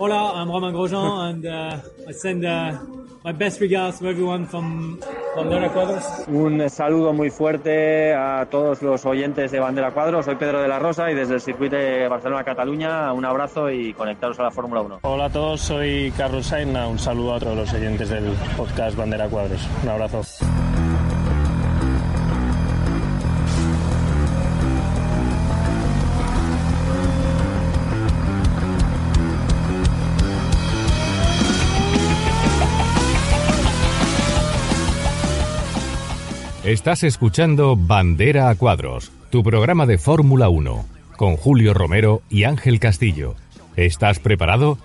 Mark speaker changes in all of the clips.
Speaker 1: Hola, I'm Romain Grosjean, and uh, I send uh, my best regards to everyone from Bandera Cuadros.
Speaker 2: Un saludo muy fuerte a todos los oyentes de Bandera Cuadros. Soy Pedro de la Rosa y desde el circuito de Barcelona-Cataluña un abrazo y conectaros a la Fórmula 1.
Speaker 3: Hola a todos, soy Carlos Sainz. Un saludo a todos los oyentes del podcast Bandera Cuadros. Un abrazo.
Speaker 4: Estás escuchando Bandera a Cuadros, tu programa de Fórmula 1, con Julio Romero y Ángel Castillo. ¿Estás preparado?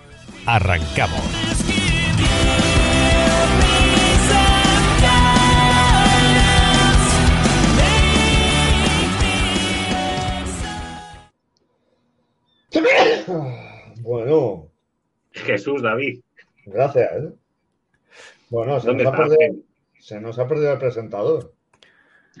Speaker 4: ¡Arrancamos!
Speaker 5: Bueno,
Speaker 6: Jesús, David.
Speaker 5: gracias. ¿eh? Bueno, se
Speaker 6: ¿Dónde
Speaker 5: nos, ha
Speaker 6: estás?
Speaker 5: perdido, se nos ha perdido el presentador.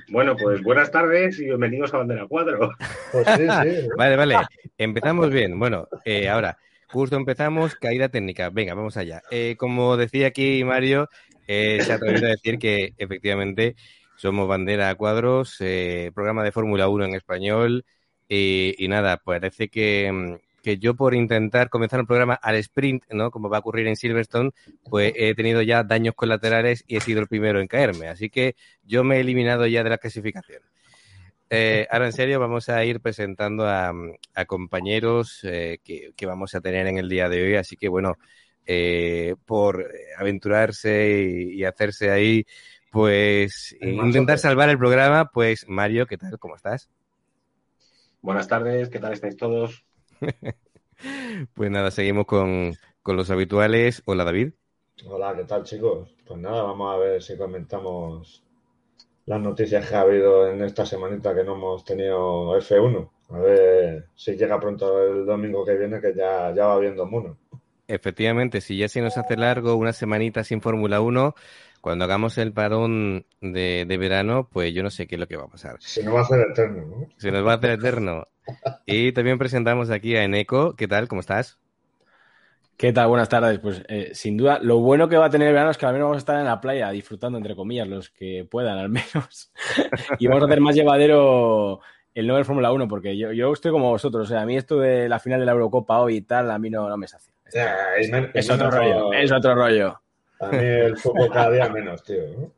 Speaker 6: Bueno, pues buenas tardes y bienvenidos a Bandera Cuadro.
Speaker 5: Pues sí, sí.
Speaker 7: Vale, vale. Empezamos bien. Bueno, eh, ahora, justo empezamos, caída técnica. Venga, vamos allá. Eh, como decía aquí Mario, eh, se ha atrevido a decir que efectivamente somos bandera a cuadros, eh, programa de Fórmula 1 en español. Y, y nada, parece que, mm, que yo por intentar comenzar un programa al sprint, ¿no? Como va a ocurrir en Silverstone, pues he tenido ya daños colaterales y he sido el primero en caerme. Así que yo me he eliminado ya de la clasificación. Eh, ahora en serio vamos a ir presentando a, a compañeros eh, que, que vamos a tener en el día de hoy, así que bueno, eh, por aventurarse y, y hacerse ahí, pues
Speaker 5: El
Speaker 7: intentar salvar el programa, pues Mario, ¿qué tal? ¿Cómo estás?
Speaker 6: Buenas tardes, ¿qué tal estáis todos?
Speaker 7: Pues nada, seguimos con, con los habituales. Hola David.
Speaker 5: Hola, ¿qué tal, chicos? Pues nada, vamos a ver si comentamos las noticias que ha habido en esta semanita que no hemos tenido F1. A ver si llega pronto el domingo que viene, que ya, ya va viendo mono.
Speaker 7: Efectivamente, si ya se nos hace largo una semanita sin Fórmula 1, cuando hagamos el parón de, de verano, pues yo no sé qué es lo que va a pasar.
Speaker 5: Si no va a ser eterno, ¿no?
Speaker 7: Se nos va a hacer eterno. Y también presentamos aquí a Eneco. ¿Qué tal? ¿Cómo estás?
Speaker 3: ¿Qué tal? Buenas tardes. Pues eh, sin duda, lo bueno que va a tener el verano es que al menos vamos a estar en la playa disfrutando, entre comillas, los que puedan al menos. y vamos a hacer más llevadero el nuevo Fórmula 1, porque yo, yo estoy como vosotros. O sea, a mí esto de la final de la Eurocopa hoy y tal, a mí no, no me sacia.
Speaker 5: Men- y
Speaker 3: Es otro rollo, es otro rollo.
Speaker 5: A mí el fútbol cada día menos, tío. ¿no?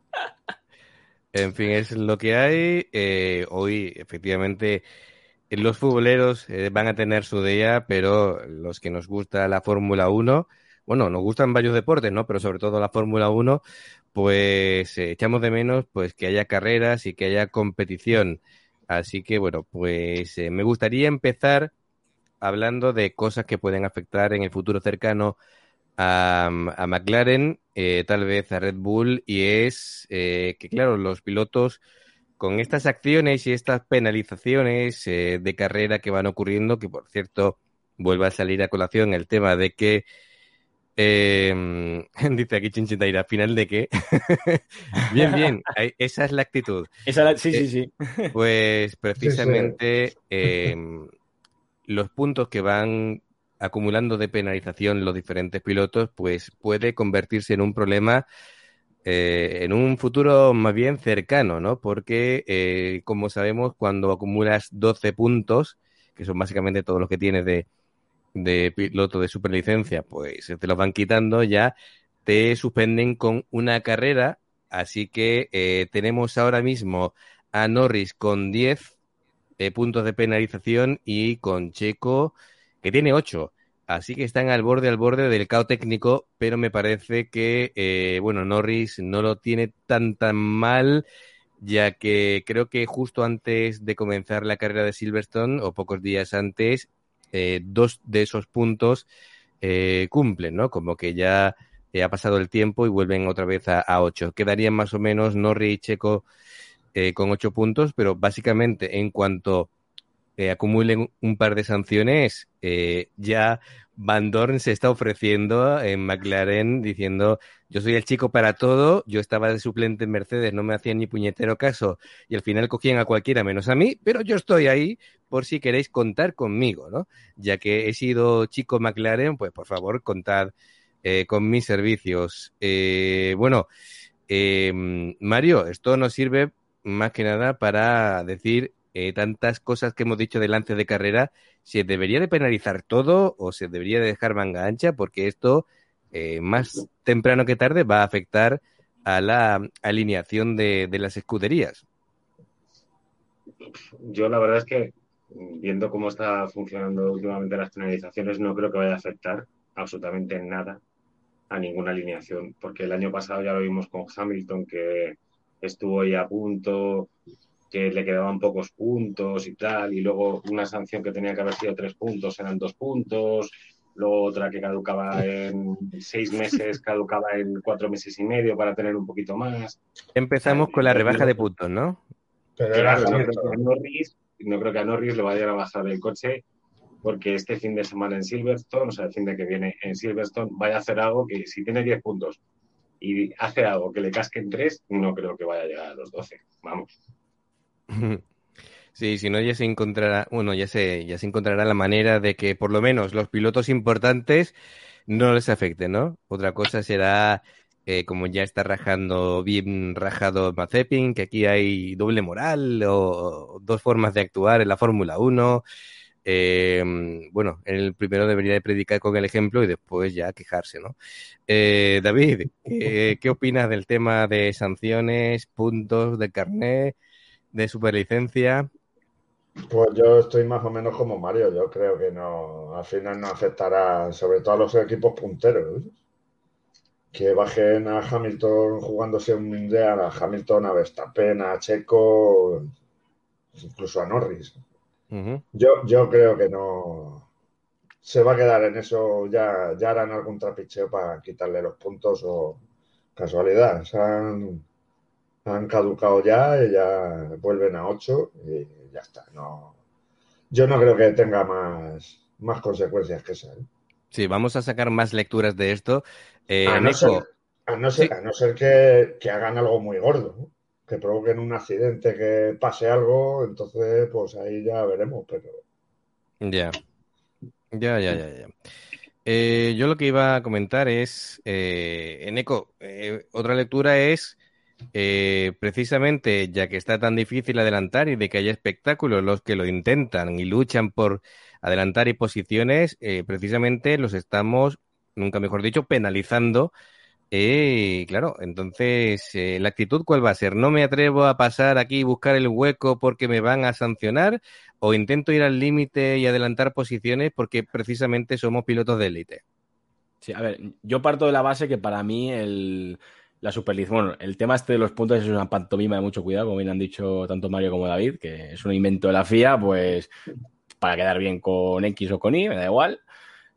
Speaker 7: En fin, es lo que hay. Eh, hoy, efectivamente, los futboleros eh, van a tener su día, pero los que nos gusta la Fórmula 1, bueno, nos gustan varios deportes, ¿no? Pero sobre todo la Fórmula 1, pues eh, echamos de menos pues que haya carreras y que haya competición. Así que, bueno, pues eh, me gustaría empezar hablando de cosas que pueden afectar en el futuro cercano a, a McLaren, eh, tal vez a Red Bull, y es eh, que, claro, los pilotos con estas acciones y estas penalizaciones eh, de carrera que van ocurriendo, que por cierto vuelve a salir a colación el tema de que, eh, dice aquí Chinchitaira, ¿final de qué? bien, bien, esa es la actitud.
Speaker 3: Esa la- sí,
Speaker 7: Eh,
Speaker 3: sí, sí.
Speaker 7: Pues precisamente eh, los puntos que van acumulando de penalización los diferentes pilotos, pues puede convertirse en un problema eh, en un futuro más bien cercano, ¿no? Porque, eh, como sabemos, cuando acumulas 12 puntos, que son básicamente todos los que tienes de, piloto de superlicencia, pues te los van quitando ya, te suspenden con una carrera. Así que eh, tenemos ahora mismo a Norris con 10 eh, puntos de penalización y con Checo que tiene 8. Así que están al borde, al borde del caos técnico, pero me parece que, eh, bueno, Norris no lo tiene tan, tan mal, ya que creo que justo antes de comenzar la carrera de Silverstone, o pocos días antes, eh, dos de esos puntos eh, cumplen, ¿no? Como que ya ha pasado el tiempo y vuelven otra vez a, a 8. Quedarían más o menos Norri y Checo con 8 puntos, pero básicamente en cuanto eh, acumulen un par de sanciones, eh, ya Van Dorn se está ofreciendo en McLaren diciendo, yo soy el chico para todo, yo estaba de suplente en Mercedes, no me hacían ni puñetero caso y al final cogían a cualquiera menos a mí, pero yo estoy ahí por si queréis contar conmigo, ¿no? Ya que he sido chico McLaren, pues por favor contad eh, con mis servicios. Eh, bueno, Mario, esto nos sirve más que nada para decir eh, tantas cosas que hemos dicho delante de carrera, ¿se debería de penalizar todo o se debería de dejar manga ancha? Porque esto, eh, más temprano que tarde, va a afectar a la alineación de, de, las escuderías.
Speaker 6: Yo la verdad es que, viendo cómo está funcionando últimamente las penalizaciones, no creo que vaya a afectar absolutamente nada a ninguna alineación, porque el año pasado ya lo vimos con Hamilton, que estuvo ahí a punto, que le quedaban pocos puntos y tal, y luego una sanción que tenía que haber sido tres puntos eran dos puntos, luego otra que caducaba en seis meses, caducaba en cuatro meses y medio para tener un poquito más.
Speaker 7: Empezamos con la rebaja de puntos, ¿no?
Speaker 6: Pero claro, no, creo que a Norris, no creo que a Norris le vayan a bajar el coche porque este fin de semana en Silverstone, o sea, el fin de que viene en Silverstone, vaya a hacer algo que si tiene 10 puntos y hace algo que le casquen 3, no creo que vaya a llegar a los 12. Vamos.
Speaker 7: Sí, si no ya se encontrará, bueno, ya se, ya se encontrará la manera de que por lo menos los pilotos importantes no les afecte, ¿no? Otra cosa será, eh, como ya está rajando, bien rajado Mazepin, que aquí hay doble moral o dos formas de actuar en la Fórmula 1. Eh, bueno, el primero debería de predicar con el ejemplo y después ya quejarse, ¿no? Eh, David, ¿qué, ¿qué opinas del tema de sanciones, puntos de carnet? De superlicencia?
Speaker 5: Pues yo estoy más o menos como Mario. Yo creo que no, al final no afectará, sobre todo a los equipos punteros. ¿eh? Que bajen a Hamilton jugándose un mundial, a Hamilton, a Verstappen, a Checo, incluso a Norris. Uh -huh. yo, yo creo que no. Se va a quedar en eso. Ya, ya harán algún trapicheo para quitarle los puntos o casualidad. O sea, han caducado ya ya vuelven a 8 y ya está. No, yo no creo que tenga más, más consecuencias que esa. ¿eh?
Speaker 7: Sí, vamos a sacar más lecturas de esto. Eh,
Speaker 5: a, no ser, a, no ser, sí. a, no ser, que, que hagan algo muy gordo, ¿no? que provoquen un accidente, que pase algo, entonces pues ahí ya veremos, pero...
Speaker 7: Ya, ya, ya, ya, ya. Eh, yo lo que iba a comentar es, Eneco, otra lectura es eh, precisamente ya que está tan difícil adelantar y de que haya espectáculos los que lo intentan y luchan por adelantar y posiciones, eh, precisamente los estamos, nunca mejor dicho, penalizando. Eh, claro, entonces, eh, ¿la actitud cuál va a ser? ¿No me atrevo a pasar aquí y buscar el hueco porque me van a sancionar? ¿O intento ir al límite y adelantar posiciones porque precisamente somos pilotos de élite?
Speaker 3: Sí, a ver, yo parto de la base que para mí el, la superlicencia. Bueno, el tema este de los puntos es una pantomima de mucho cuidado, como bien han dicho tanto Mario como David, que es un invento de la FIA, pues para quedar bien con X o con Y, me da igual.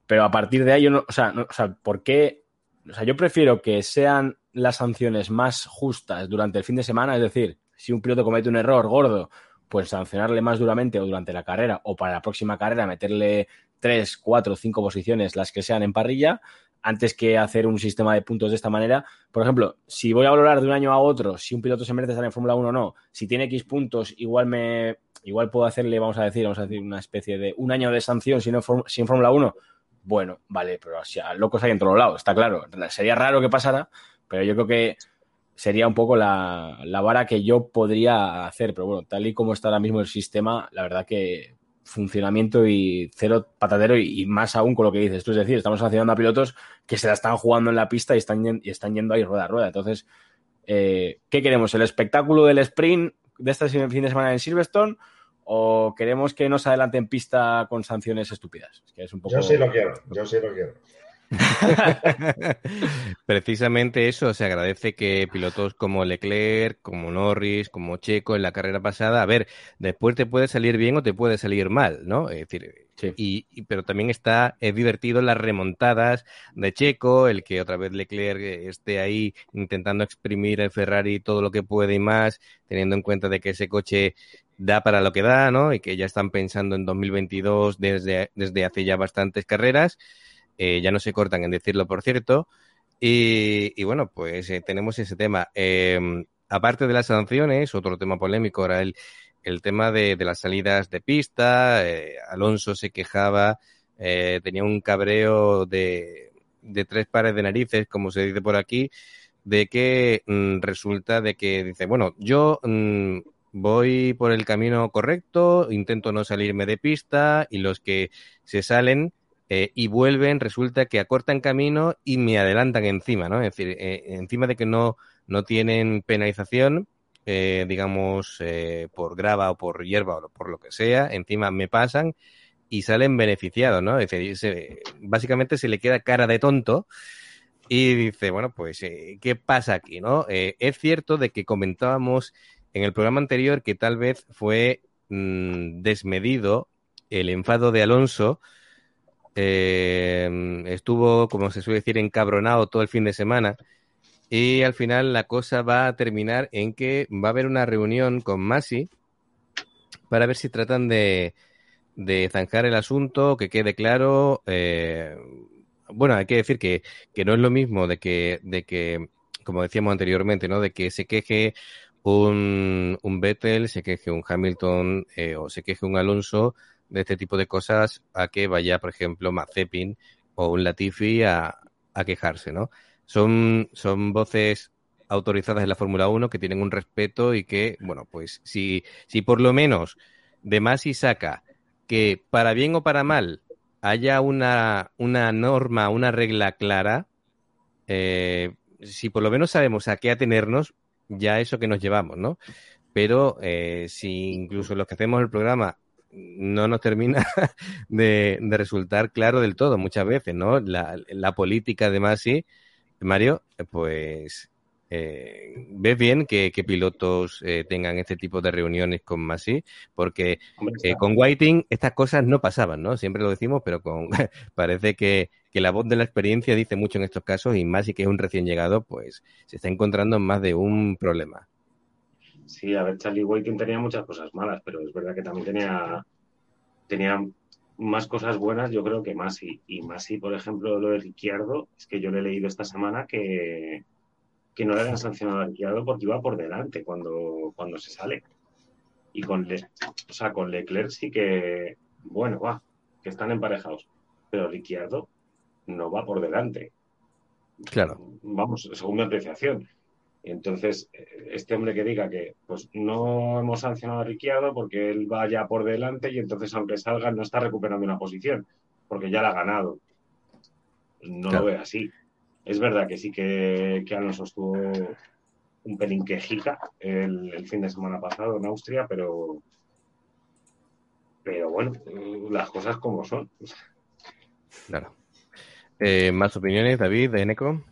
Speaker 3: Pero a partir de ahí, yo no, o sea, o sea, ¿por qué? O sea, yo prefiero que sean las sanciones más justas durante el fin de semana, es decir, si un piloto comete un error gordo, pues sancionarle más duramente o durante la carrera o para la próxima carrera meterle tres, cuatro, cinco posiciones, las que sean en parrilla, antes que hacer un sistema de puntos de esta manera. Por ejemplo, si voy a valorar de un año a otro si un piloto se merece estar en Fórmula 1 o no, si tiene X puntos, igual me igual puedo hacerle, vamos a decir, vamos a decir una especie de un año de sanción si no Fórmula 1. Bueno, vale, pero o sea, locos hay en todos lados, está claro. Sería raro que pasara, pero yo creo que sería un poco la vara que yo podría hacer. Pero bueno, tal y como está ahora mismo el sistema, la verdad que funcionamiento y cero patadero y, y, más aún con lo que dices tú. Es decir, estamos sancionando a pilotos que se la están jugando en la pista y están, y están yendo ahí rueda a rueda. Entonces, eh, ¿qué queremos? ¿El espectáculo del sprint de este fin de semana en Silverstone? ¿O queremos que no se adelante en pista con sanciones estúpidas? Es que es un poco...
Speaker 5: Yo sí lo quiero, yo sí lo quiero.
Speaker 7: Precisamente eso, se agradece que pilotos como Leclerc, como Norris, como Checo en la carrera pasada, a ver, después te puede salir bien o te puede salir mal, ¿no? Es decir, y, pero también está es divertido las remontadas de Checo, el que otra vez Leclerc esté ahí intentando exprimir el Ferrari todo lo que puede y más, teniendo en cuenta de que ese coche da para lo que da, ¿no? Y que ya están pensando en 2022 desde, desde hace ya bastantes carreras. Eh, ya no se cortan en decirlo, por cierto. Y, bueno, pues eh, tenemos ese tema. Em, aparte de las sanciones, otro tema polémico era el, el tema de, de, las salidas de pista. Eh, Alonso se quejaba, tenía un cabreo de, de, tres pares de narices, como se dice por aquí, de que mm, resulta de que dice, bueno, yo mm, voy por el camino correcto, intento no salirme de pista y los que se salen eh, y vuelven, resulta que acortan camino y me adelantan encima, ¿no? Es decir, eh, encima de que no, no tienen penalización, eh, digamos, por grava o por hierba o por lo que sea, encima me pasan y salen beneficiados, ¿no? Es decir, básicamente se le queda cara de tonto y dice, bueno, pues, ¿qué pasa aquí, no? es cierto de que comentábamos en el programa anterior que tal vez fue mm, desmedido el enfado de Alonso eh, estuvo, como se suele decir, encabronado todo el fin de semana. Y al final la cosa va a terminar en que va a haber una reunión con Masi para ver si tratan de, zanjar el asunto, que quede claro. Eh, bueno, hay que decir que, no es lo mismo de que, de que, como decíamos anteriormente, ¿no? De que se queje un, un Vettel, se queje un Hamilton eh, o se queje un Alonso de este tipo de cosas a que vaya, por ejemplo, Mazepin o un Latifi a, a quejarse, ¿no? Son, son voces autorizadas en la Fórmula 1 que tienen un respeto y que, bueno, pues si, si por lo menos de más y saca que para bien o para mal haya una, una norma, una regla clara, eh, si por lo menos sabemos a qué atenernos, ya eso que nos llevamos, ¿no? Pero eh, si incluso los que hacemos el programa no nos termina de, resultar claro del todo muchas veces, ¿no? La, la política de Masi, Mario, pues eh, ves bien que, pilotos eh, tengan este tipo de reuniones con Masi, porque eh, con Whiting estas cosas no pasaban, ¿no? Siempre lo decimos, pero con parece que, que, la voz de la experiencia dice mucho en estos casos y Masi, que es un recién llegado, pues se está encontrando en más de un problema.
Speaker 6: Sí, a ver, Charlie Whiting tenía muchas cosas malas, pero es verdad que también tenía, tenía más cosas buenas, yo creo que Masi. Y Masi, por ejemplo, lo de Ricciardo, es que yo le he leído esta semana que, que no le han sancionado a Ricciardo porque iba por delante cuando, cuando se sale. Y con, Le, o sea, con Leclerc sí que, bueno, va, que están emparejados. Pero Ricciardo no va por delante.
Speaker 7: Claro.
Speaker 6: Vamos, según mi apreciación. Entonces, este hombre que diga que pues no hemos sancionado a Ricciardo porque él va ya por delante y entonces aunque salga no está recuperando una posición porque ya la ha ganado. No lo ve así. Es verdad que sí que, que Alonso estuvo un pelín quejica el, el fin de semana pasado en Austria, pero pero bueno, las cosas como son.
Speaker 7: Claro. Eh, ¿Más opiniones, David, de Eneco?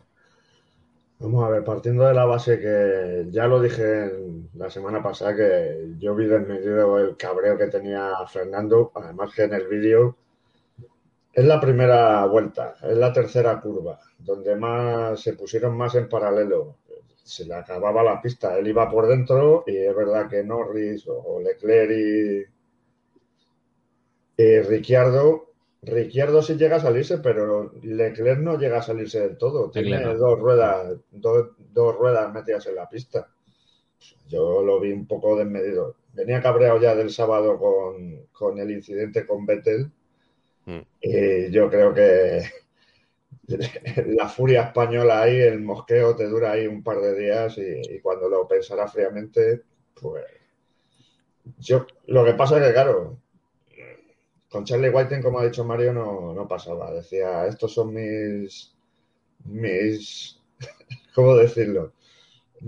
Speaker 5: Vamos a ver, partiendo de la base que ya lo dije la semana pasada, que yo vi desmedido el cabreo que tenía Fernando, además que en el vídeo es la primera vuelta, es la tercera curva, donde más se pusieron más en paralelo. Se le acababa la pista, él iba por dentro y es verdad que Norris o Leclerc y, y Ricciardo Ricciardo sí llega a salirse, pero Leclerc no llega a salirse del todo. Tiene dos ruedas, dos, ruedas metidas en la pista. Yo lo vi un poco desmedido. Venía cabreado ya del sábado con, el incidente con Vettel. Mm. Y yo creo que la furia española ahí, el mosqueo te dura ahí un par de días y, y cuando lo pensará fríamente, pues yo lo que pasa es que, claro, con Charlie Whiting, como ha dicho Mario, no, no pasaba. Decía, estos son mis, mis, ¿cómo decirlo?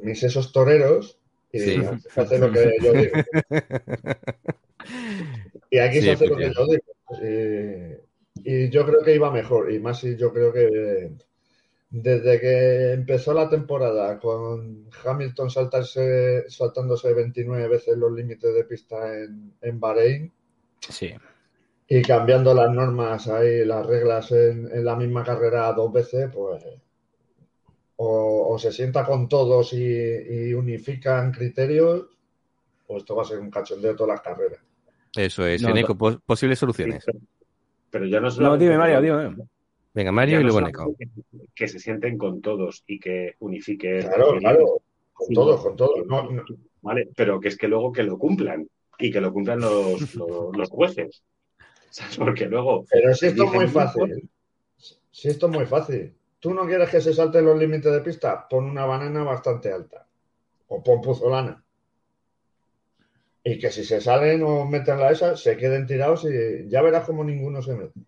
Speaker 5: Mis esos toreros y sí. hace lo que yo digo. Y aquí se hace lo que yo digo. y yo creo que iba mejor. Y más si yo creo que desde que empezó la temporada con Hamilton saltarse, saltándose 29 veces los límites de pista en, en Bahrein.
Speaker 3: Sí.
Speaker 5: Y cambiando las normas ahí, las reglas en, la misma carrera dos veces, pues o, se sienta con todos y, unifican criterios, o esto va a ser un cachondeo de todas las carreras.
Speaker 7: Eso es, posibles soluciones.
Speaker 6: pero, ya no
Speaker 3: No, dime, Mario, dime.
Speaker 7: Venga, Mario y luego Neko.
Speaker 6: Que, se sienten con todos y que unifiquen.
Speaker 5: Claro, claro, con todos, con todos.
Speaker 6: Vale, pero que es que luego que lo cumplan y que lo cumplan los, los, jueces. Porque luego.
Speaker 5: Pero si esto es muy fácil. Si esto es muy fácil. ¿Tú no quieres que se salten los límites de pista? Pon una banana bastante alta. O pon puzolana. Y que si se salen o meten la esa, se queden tirados y ya verás como ninguno se mete.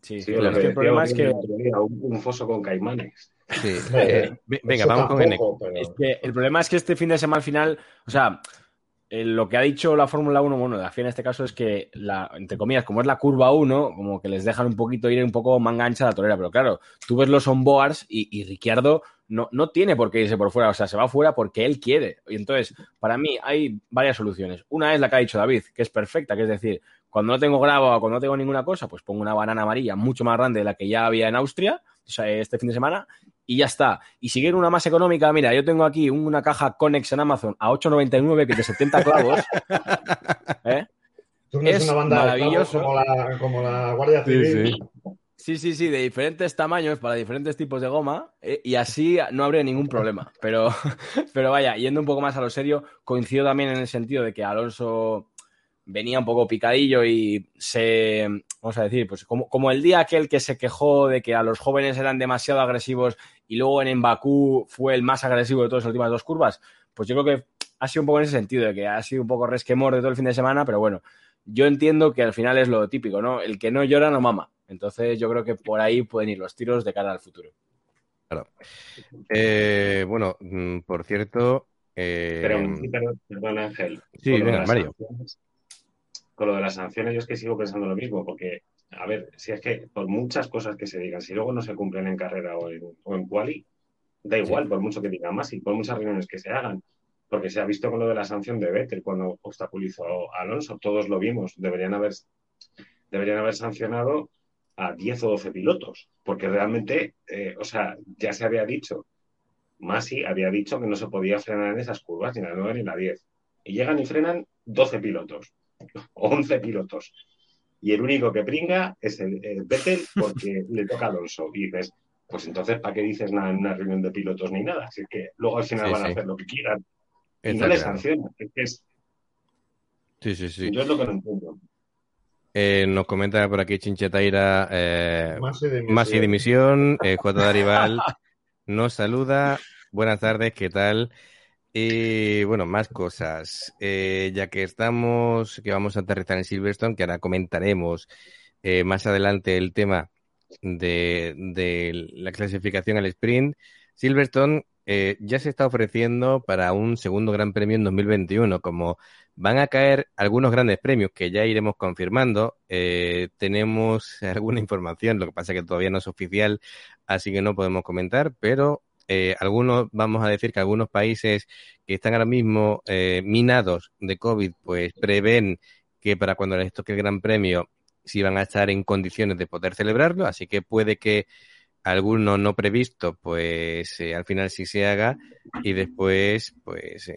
Speaker 3: Sí, sí, el problema es que.
Speaker 6: Un, foso con caimanes.
Speaker 7: Sí. Eh, venga, vamos con
Speaker 3: Es que el problema es que este fin de semana al final, o sea, eh, lo que ha dicho la Fórmula 1, bueno, la FIA en este caso es que, la, entre comillas, como es la curva 1, como que les dejan un poquito ir un poco manga ancha la torera. Pero claro, tú ves los onboards y, y Ricciardo no, no tiene por qué irse por fuera, o sea, se va fuera porque él quiere. Y entonces, para mí hay varias soluciones. Una es la que ha dicho David, que es perfecta, que es decir, cuando no tengo grava o cuando no tengo ninguna cosa, pues pongo una banana amarilla mucho más grande de la que ya había en Austria, o sea, este fin de semana, y ya está. Y si quiero una más económica, mira, yo tengo aquí una caja Conex en Amazon a 8,99 que de 70 clavos. ¿eh?
Speaker 5: es una banda maravilloso. como, la, como la Guardia Civil.
Speaker 3: Sí, sí. Sí, de diferentes tamaños para diferentes tipos de goma eh, y así no habría ningún problema. Pero, pero vaya, yendo un poco más a lo serio, coincido también en el sentido de que Alonso venía un poco picadillo y se, vamos a decir, pues como, el día aquel que se quejó de que a los jóvenes eran demasiado agresivos y luego en Bakú fue el más agresivo de todas las últimas dos curvas, pues yo creo que ha sido un poco en ese sentido, de que ha sido un poco resquemor de todo el fin de semana, pero bueno, yo entiendo que al final es lo típico, ¿no? El que no llora no mama. Entonces yo creo que por ahí pueden ir los tiros de cara al futuro.
Speaker 7: Claro. Eh, bueno, mm, por cierto... Eh...
Speaker 6: Pero, perdón, Ángel.
Speaker 7: Sí, venga, Mario
Speaker 6: con lo de las sanciones yo es que sigo pensando lo mismo, porque, a ver, si es que por muchas cosas que se digan, si luego no se cumplen en carrera o en, o en quali, da igual, por mucho que digan más y por muchas reuniones que se hagan, porque se ha visto con lo de la sanción de Vettel cuando obstaculizó a Alonso, todos lo vimos, deberían haber, deberían haber sancionado a 10 o 12 pilotos, porque realmente, eh, o sea, ya se había dicho, Masi había dicho que no se podía frenar en esas curvas, ni la 9 ni la 10, y llegan y frenan 12 pilotos. 11 pilotos. Y el único que pringa es el, Vettel porque le toca a Alonso. Y dices, pues entonces, ¿para qué dices nada en una reunión de pilotos ni nada? Así que luego al final van a hacer lo que quieran. y no les sancionan. Es
Speaker 7: Sí, sí, sí.
Speaker 6: Yo es lo que no entiendo.
Speaker 7: Eh, nos comenta por aquí Chinchetaira, eh, más y dimisión, eh, J. Darival nos saluda. Buenas tardes, ¿qué tal? Y bueno, más cosas. Eh, ya que estamos, que vamos a aterrizar en Silverstone, que ahora comentaremos eh, más adelante el tema de, la clasificación al sprint. Silverstone eh, ya se está ofreciendo para un segundo gran premio en 2021. Como van a caer algunos grandes premios que ya iremos confirmando, tenemos alguna información, lo que pasa es que todavía no es oficial, así que no podemos comentar, pero eh, algunos, vamos a decir que algunos países que están ahora mismo eh, minados de COVID, pues prevén que para cuando les toque el Gran Premio, si van a estar en condiciones de poder celebrarlo, así que puede que alguno no previsto, pues eh, al final sí se haga y después, pues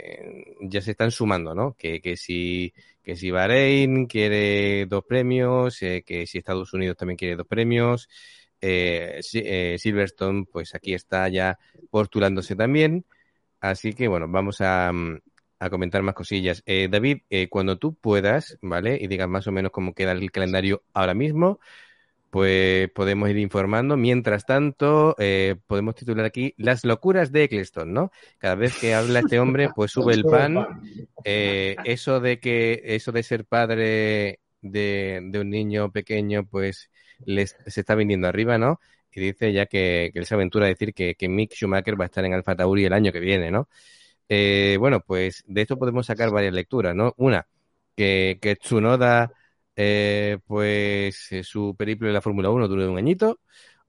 Speaker 7: ya se están sumando, ¿no? Que, que si que si Bahrein quiere dos premios, que si Estados Unidos también quiere dos premios, eh, eh, Silverstone, pues aquí está ya postulándose también. Así que bueno, vamos a, mm, comentar más cosillas. Eh, David, cuando tú puedas, ¿vale? Y digas más o menos cómo queda el calendario ahora mismo, pues podemos ir informando. Mientras tanto, podemos titular aquí Las locuras de Eccleston, ¿no? Cada vez que habla este hombre, pues sube el pan. eso de que, eso de ser padre de, de un niño pequeño, pues les, se está viniendo arriba, ¿no? Y dice ya que, él se aventura a decir que, Mick Schumacher va a estar en Alfa Tauri el año que viene, ¿no? Eh, bueno, pues de esto podemos sacar varias lecturas, ¿no? Una, que, que Tsunoda eh, pues eh, su periplo en la Fórmula 1 dure un añito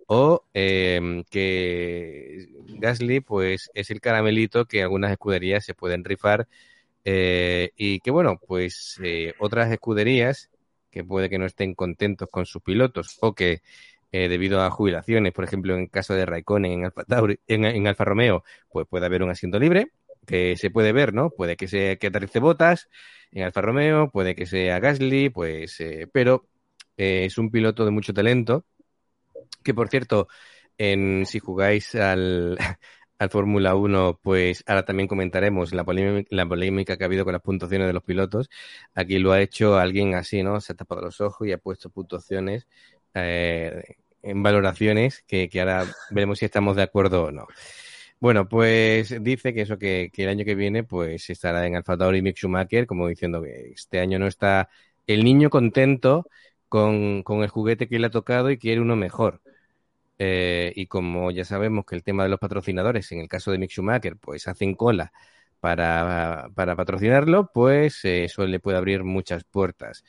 Speaker 7: o que Gasly pues es el caramelito que algunas escuderías se pueden rifar y que bueno pues otras escuderías que puede que no estén contentos con sus pilotos o que debido a jubilaciones, por ejemplo en el caso de Raikkonen en Alfa, Romeo, pues puede haber un asiento libre que se puede ver, ¿no? Puede que sea que aterrice botas en Alfa Romeo, puede que sea Gasly, pues, eh, pero eh, es un piloto de mucho talento. Que por cierto, en, si jugáis al, al Fórmula 1, pues ahora también comentaremos la polémica, que ha habido con las puntuaciones de los pilotos. Aquí lo ha hecho alguien así, ¿no? Se ha tapado los ojos y ha puesto puntuaciones eh, en valoraciones que, que ahora veremos si estamos de acuerdo o no. Bueno, pues dice que eso, que, el año que viene, pues estará en Alfa Tauri Mick Schumacher, como diciendo que este año no está el niño contento con, el juguete que le ha tocado y quiere uno mejor. Eh, y como ya sabemos que el tema de los patrocinadores, en el caso de Mick Schumacher, pues hacen cola para, para patrocinarlo, pues eh, eso le puede abrir muchas puertas.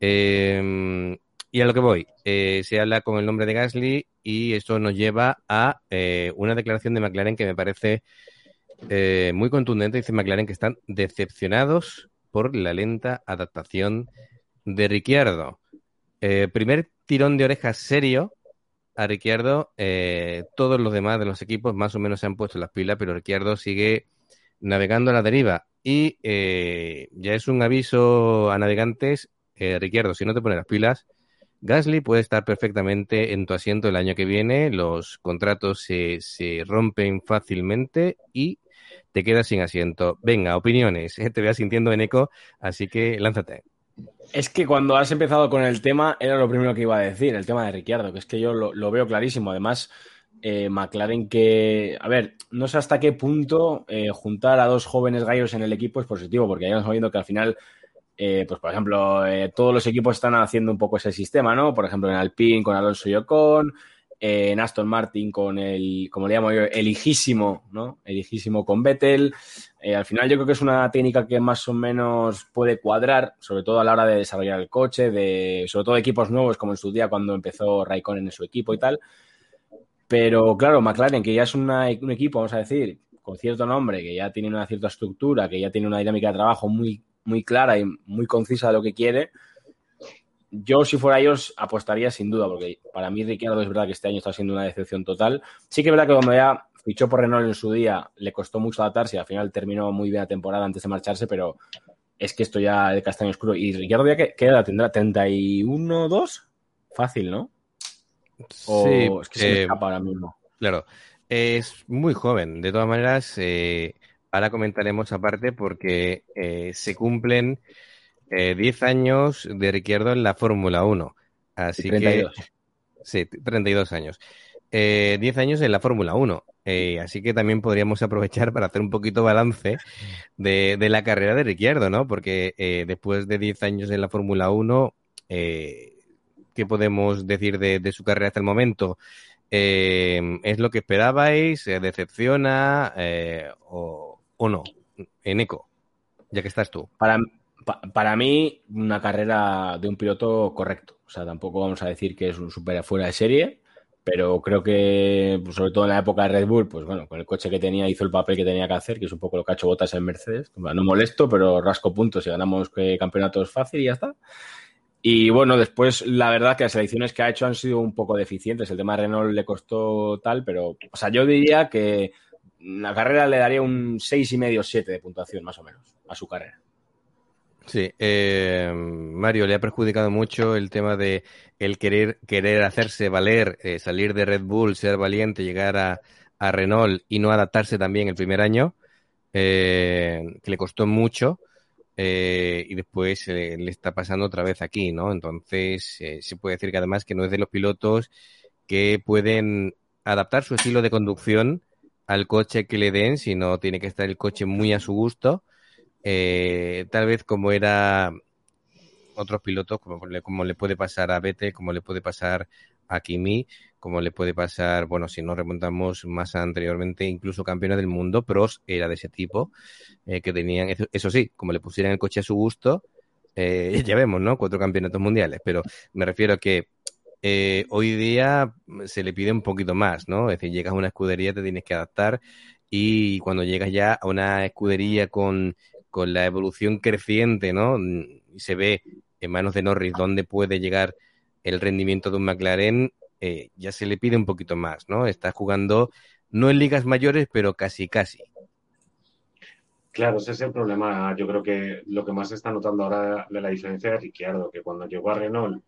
Speaker 7: Eh, y a lo que voy, eh, se habla con el nombre de Gasly y esto nos lleva a una declaración de McLaren que me parece muy contundente. Dice McLaren que están decepcionados por la lenta adaptación de Ricciardo. primer tirón de orejas serio a Ricciardo. todos los demás de los equipos más o menos se han puesto las pilas, pero Ricciardo sigue navegando a la deriva. Y ya es un aviso a navegantes. Ricciardo, si no te pones las pilas, Gasly puede estar perfectamente en tu asiento el año que viene, los contratos se, se rompen fácilmente y te quedas sin asiento. Venga, opiniones, te veas sintiendo en eco, así que lánzate.
Speaker 3: Es que cuando has empezado con el tema, era lo primero que iba a decir, el tema de Ricciardo, que es que yo lo, veo clarísimo. Además, eh, McLaren que, a ver, no sé hasta qué punto eh, juntar a dos jóvenes gallos en el equipo es positivo, porque ya estamos viendo que al final eh, pues por ejemplo, todos los equipos están haciendo un poco ese sistema, ¿no? Por ejemplo, en Alpine con Alonso y Ocon, eh, en Aston Martin con el, como le llamo yo, el hijísimo, ¿no? El hijísimo con Vettel. al final yo creo que es una técnica que más o menos puede cuadrar, sobre todo a la hora de desarrollar el coche, de, sobre todo equipos nuevos, como en su día cuando empezó Raikkonen en su equipo y tal. Pero claro, McLaren, que ya es un equipo, vamos a decir, con cierto nombre, que ya tiene una cierta estructura, que ya tiene una dinámica de trabajo muy muy clara y muy concisa de lo que quiere, yo si fuera ellos apostaría sin duda, porque para mí Ricciardo es verdad que este año está siendo una decepción total. Sí que es verdad que cuando ya fichó por Renault en su día le costó mucho adaptarse y al final terminó muy bien la temporada antes de marcharse, pero es que esto ya de castaño oscuro. Y Ricciardo ya que queda, tendrá 31, 2, fácil, ¿no?
Speaker 7: O sí, es que se me eh, escapa ahora mismo. Claro, es muy joven. De todas maneras, eh, Ahora comentaremos aparte porque eh, se cumplen 10 eh, años de Ricciardo en la Fórmula 1. Así 32. que. Sí, 32 años. 10 eh, años en la Fórmula 1. así que también podríamos aprovechar para hacer un poquito balance de, la carrera de Ricciardo, ¿no? Porque después de 10 años en la Fórmula 1, ¿qué podemos decir de, de, su carrera hasta el momento? ¿Es lo que esperabais? ¿Decepciona? ¿O o no, en eco, ya que estás tú?
Speaker 3: Para, para mí, una carrera de un piloto correcto. O sea, tampoco vamos a decir que es un super fuera de serie, pero creo que, pues, sobre todo en la época de Red Bull, pues bueno, con el coche que tenía hizo el papel que tenía que hacer, que es un poco lo que ha hecho Botas en Mercedes. No molesto, pero rasco puntos y ganamos campeonatos fácil y ya está. Y bueno, después la verdad que las elecciones que ha hecho han sido un poco deficientes. El tema de Renault le costó tal, pero, o sea, yo diría que la carrera le daría un 6,5 o 7 de puntuación, más o menos, a su carrera.
Speaker 7: Sí, eh, Mario, le ha perjudicado mucho el tema de el querer, querer hacerse valer, eh, salir de Red Bull, ser valiente, llegar a, Renault y no adaptarse también el primer año, eh, que le costó mucho. y después le está pasando otra vez aquí, ¿no? Entonces, se puede decir que además que no es de los pilotos que pueden adaptar su estilo de conducción al coche que le den, sino tiene que estar el coche muy a su gusto. Eh, tal vez como era otros pilotos, como le, como le puede pasar a Vettel, como le puede pasar a Kimi, como le puede pasar, bueno, si nos remontamos más anteriormente, incluso campeones del mundo, Pros era de ese tipo, eh, que tenían, eso, sí, como le pusieran el coche a su gusto, eh, ya vemos, ¿no? Cuatro campeonatos mundiales, pero me refiero a que hoy día se le pide un poquito más, ¿no? Es decir, llegas a una escudería, te tienes que adaptar y cuando llegas ya a una escudería con, con la evolución creciente, ¿no? Y se ve en manos de Norris dónde puede llegar el rendimiento de un McLaren, eh, ya se le pide un poquito más, ¿no? Está jugando no en ligas mayores, pero casi, casi.
Speaker 6: Claro, ese es el problema. Yo creo que lo que más se está notando ahora de la diferencia de Ricciardo, que cuando llegó a Renault,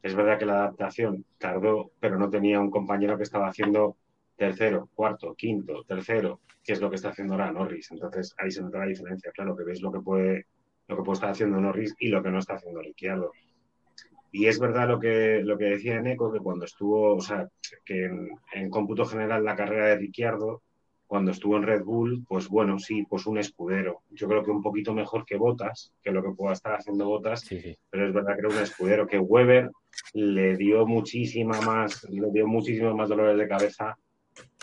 Speaker 6: es verdad que la adaptación tardó, pero no tenía un compañero que estaba haciendo tercero, cuarto, quinto, tercero, que es lo que está haciendo ahora Norris. Entonces ahí se nota la diferencia. Claro, que ves lo que puede, lo que puede estar haciendo Norris y lo que no está haciendo Ricciardo. Y es verdad lo que, lo que decía Eco, que cuando estuvo, o sea, que en, cómputo general la carrera de Ricciardo, cuando estuvo en Red Bull, pues bueno, sí, pues un escudero. Yo creo que un poquito mejor que Botas, que lo que pueda estar haciendo Botas, pero es verdad que era un escudero, que Weber le dio muchísima más, le dio muchísimos más dolores de cabeza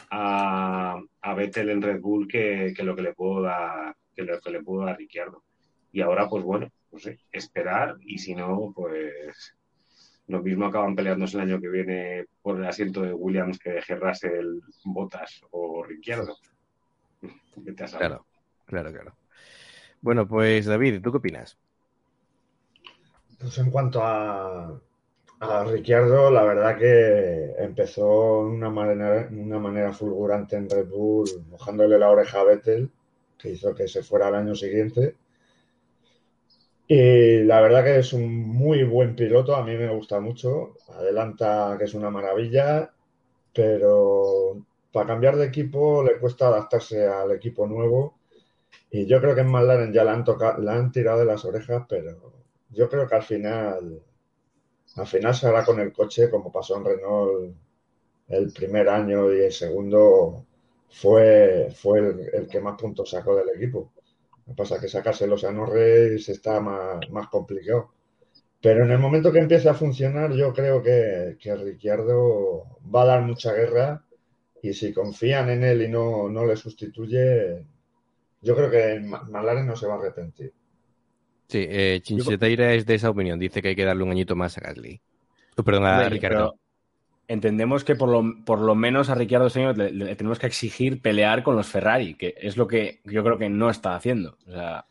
Speaker 6: a, a Vettel en Red Bull que, que, lo que le puedo dar, que lo que le pudo dar Ricciardo. Y ahora, pues bueno, no sé, esperar y si no, pues lo mismo acaban peleándose el año que viene por el asiento de Williams que de el Botas o Ricciardo.
Speaker 7: Claro, claro, claro. Bueno, pues David, ¿tú qué opinas?
Speaker 5: Pues en cuanto a, a Ricciardo, la verdad que empezó de una manera, fulgurante en Red Bull, mojándole la oreja a Vettel, que hizo que se fuera al año siguiente. Y la verdad que es un muy buen piloto, a mí me gusta mucho. Adelanta que es una maravilla, pero para cambiar de equipo le cuesta adaptarse al equipo nuevo. Y yo creo que en McLaren ya la han, la han tirado de las orejas, pero yo creo que al final, al final se hará con el coche, como pasó en Renault el primer año y el segundo fue, fue el que más puntos sacó del equipo. Lo que pasa es que sacárselos a Norris está más, más complicado. Pero en el momento que empiece a funcionar, yo creo que, que Ricciardo va a dar mucha guerra y si confían en él y no, no le sustituye, yo creo que McLaren no se va a arrepentir.
Speaker 7: Sí, eh, Chincheteira es de esa opinión. Dice que hay que darle un añito más a Gasly. Oh, perdón, a Ricardo
Speaker 3: entendemos que por lo, por lo menos a Ricciardo Señor le, tenemos que exigir pelear con los Ferrari, que es lo que yo creo que no está haciendo. O sea,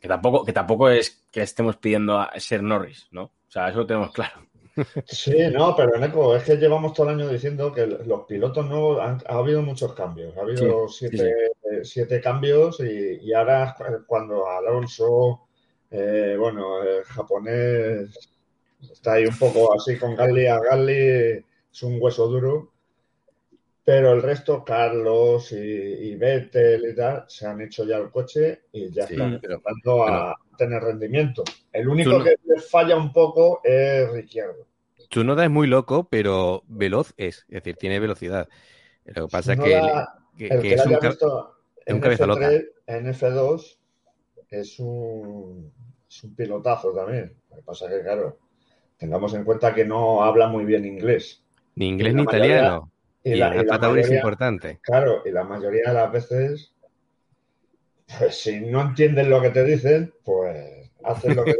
Speaker 3: que tampoco, que tampoco es que estemos pidiendo a ser Norris, ¿no? O sea, eso lo tenemos claro.
Speaker 5: Sí, no, pero Neko, es que llevamos todo el año diciendo que los pilotos nuevos han, ha habido muchos cambios. Ha habido siete, cambios y, ahora cuando Alonso, eh, bueno, el japonés está ahí un poco así con Galli a Galli es un hueso duro. Pero el resto, Carlos y, y Vettel y tal, se han hecho ya el coche y ya están empezando a tener rendimiento. El único que les falla un poco es Ricciardo.
Speaker 7: Tsunoda es muy loco, pero veloz es, es decir, tiene velocidad. Lo que pasa es que,
Speaker 5: es, un, en cabeza loca. En F2 es un, es un pilotazo también. Lo que pasa es que, claro, tengamos en cuenta que no habla muy bien inglés.
Speaker 7: Ni inglés ni italiano. Y, la, es importante.
Speaker 5: Claro, y la mayoría de las veces, pues si no entienden lo que te dicen, pues haces lo que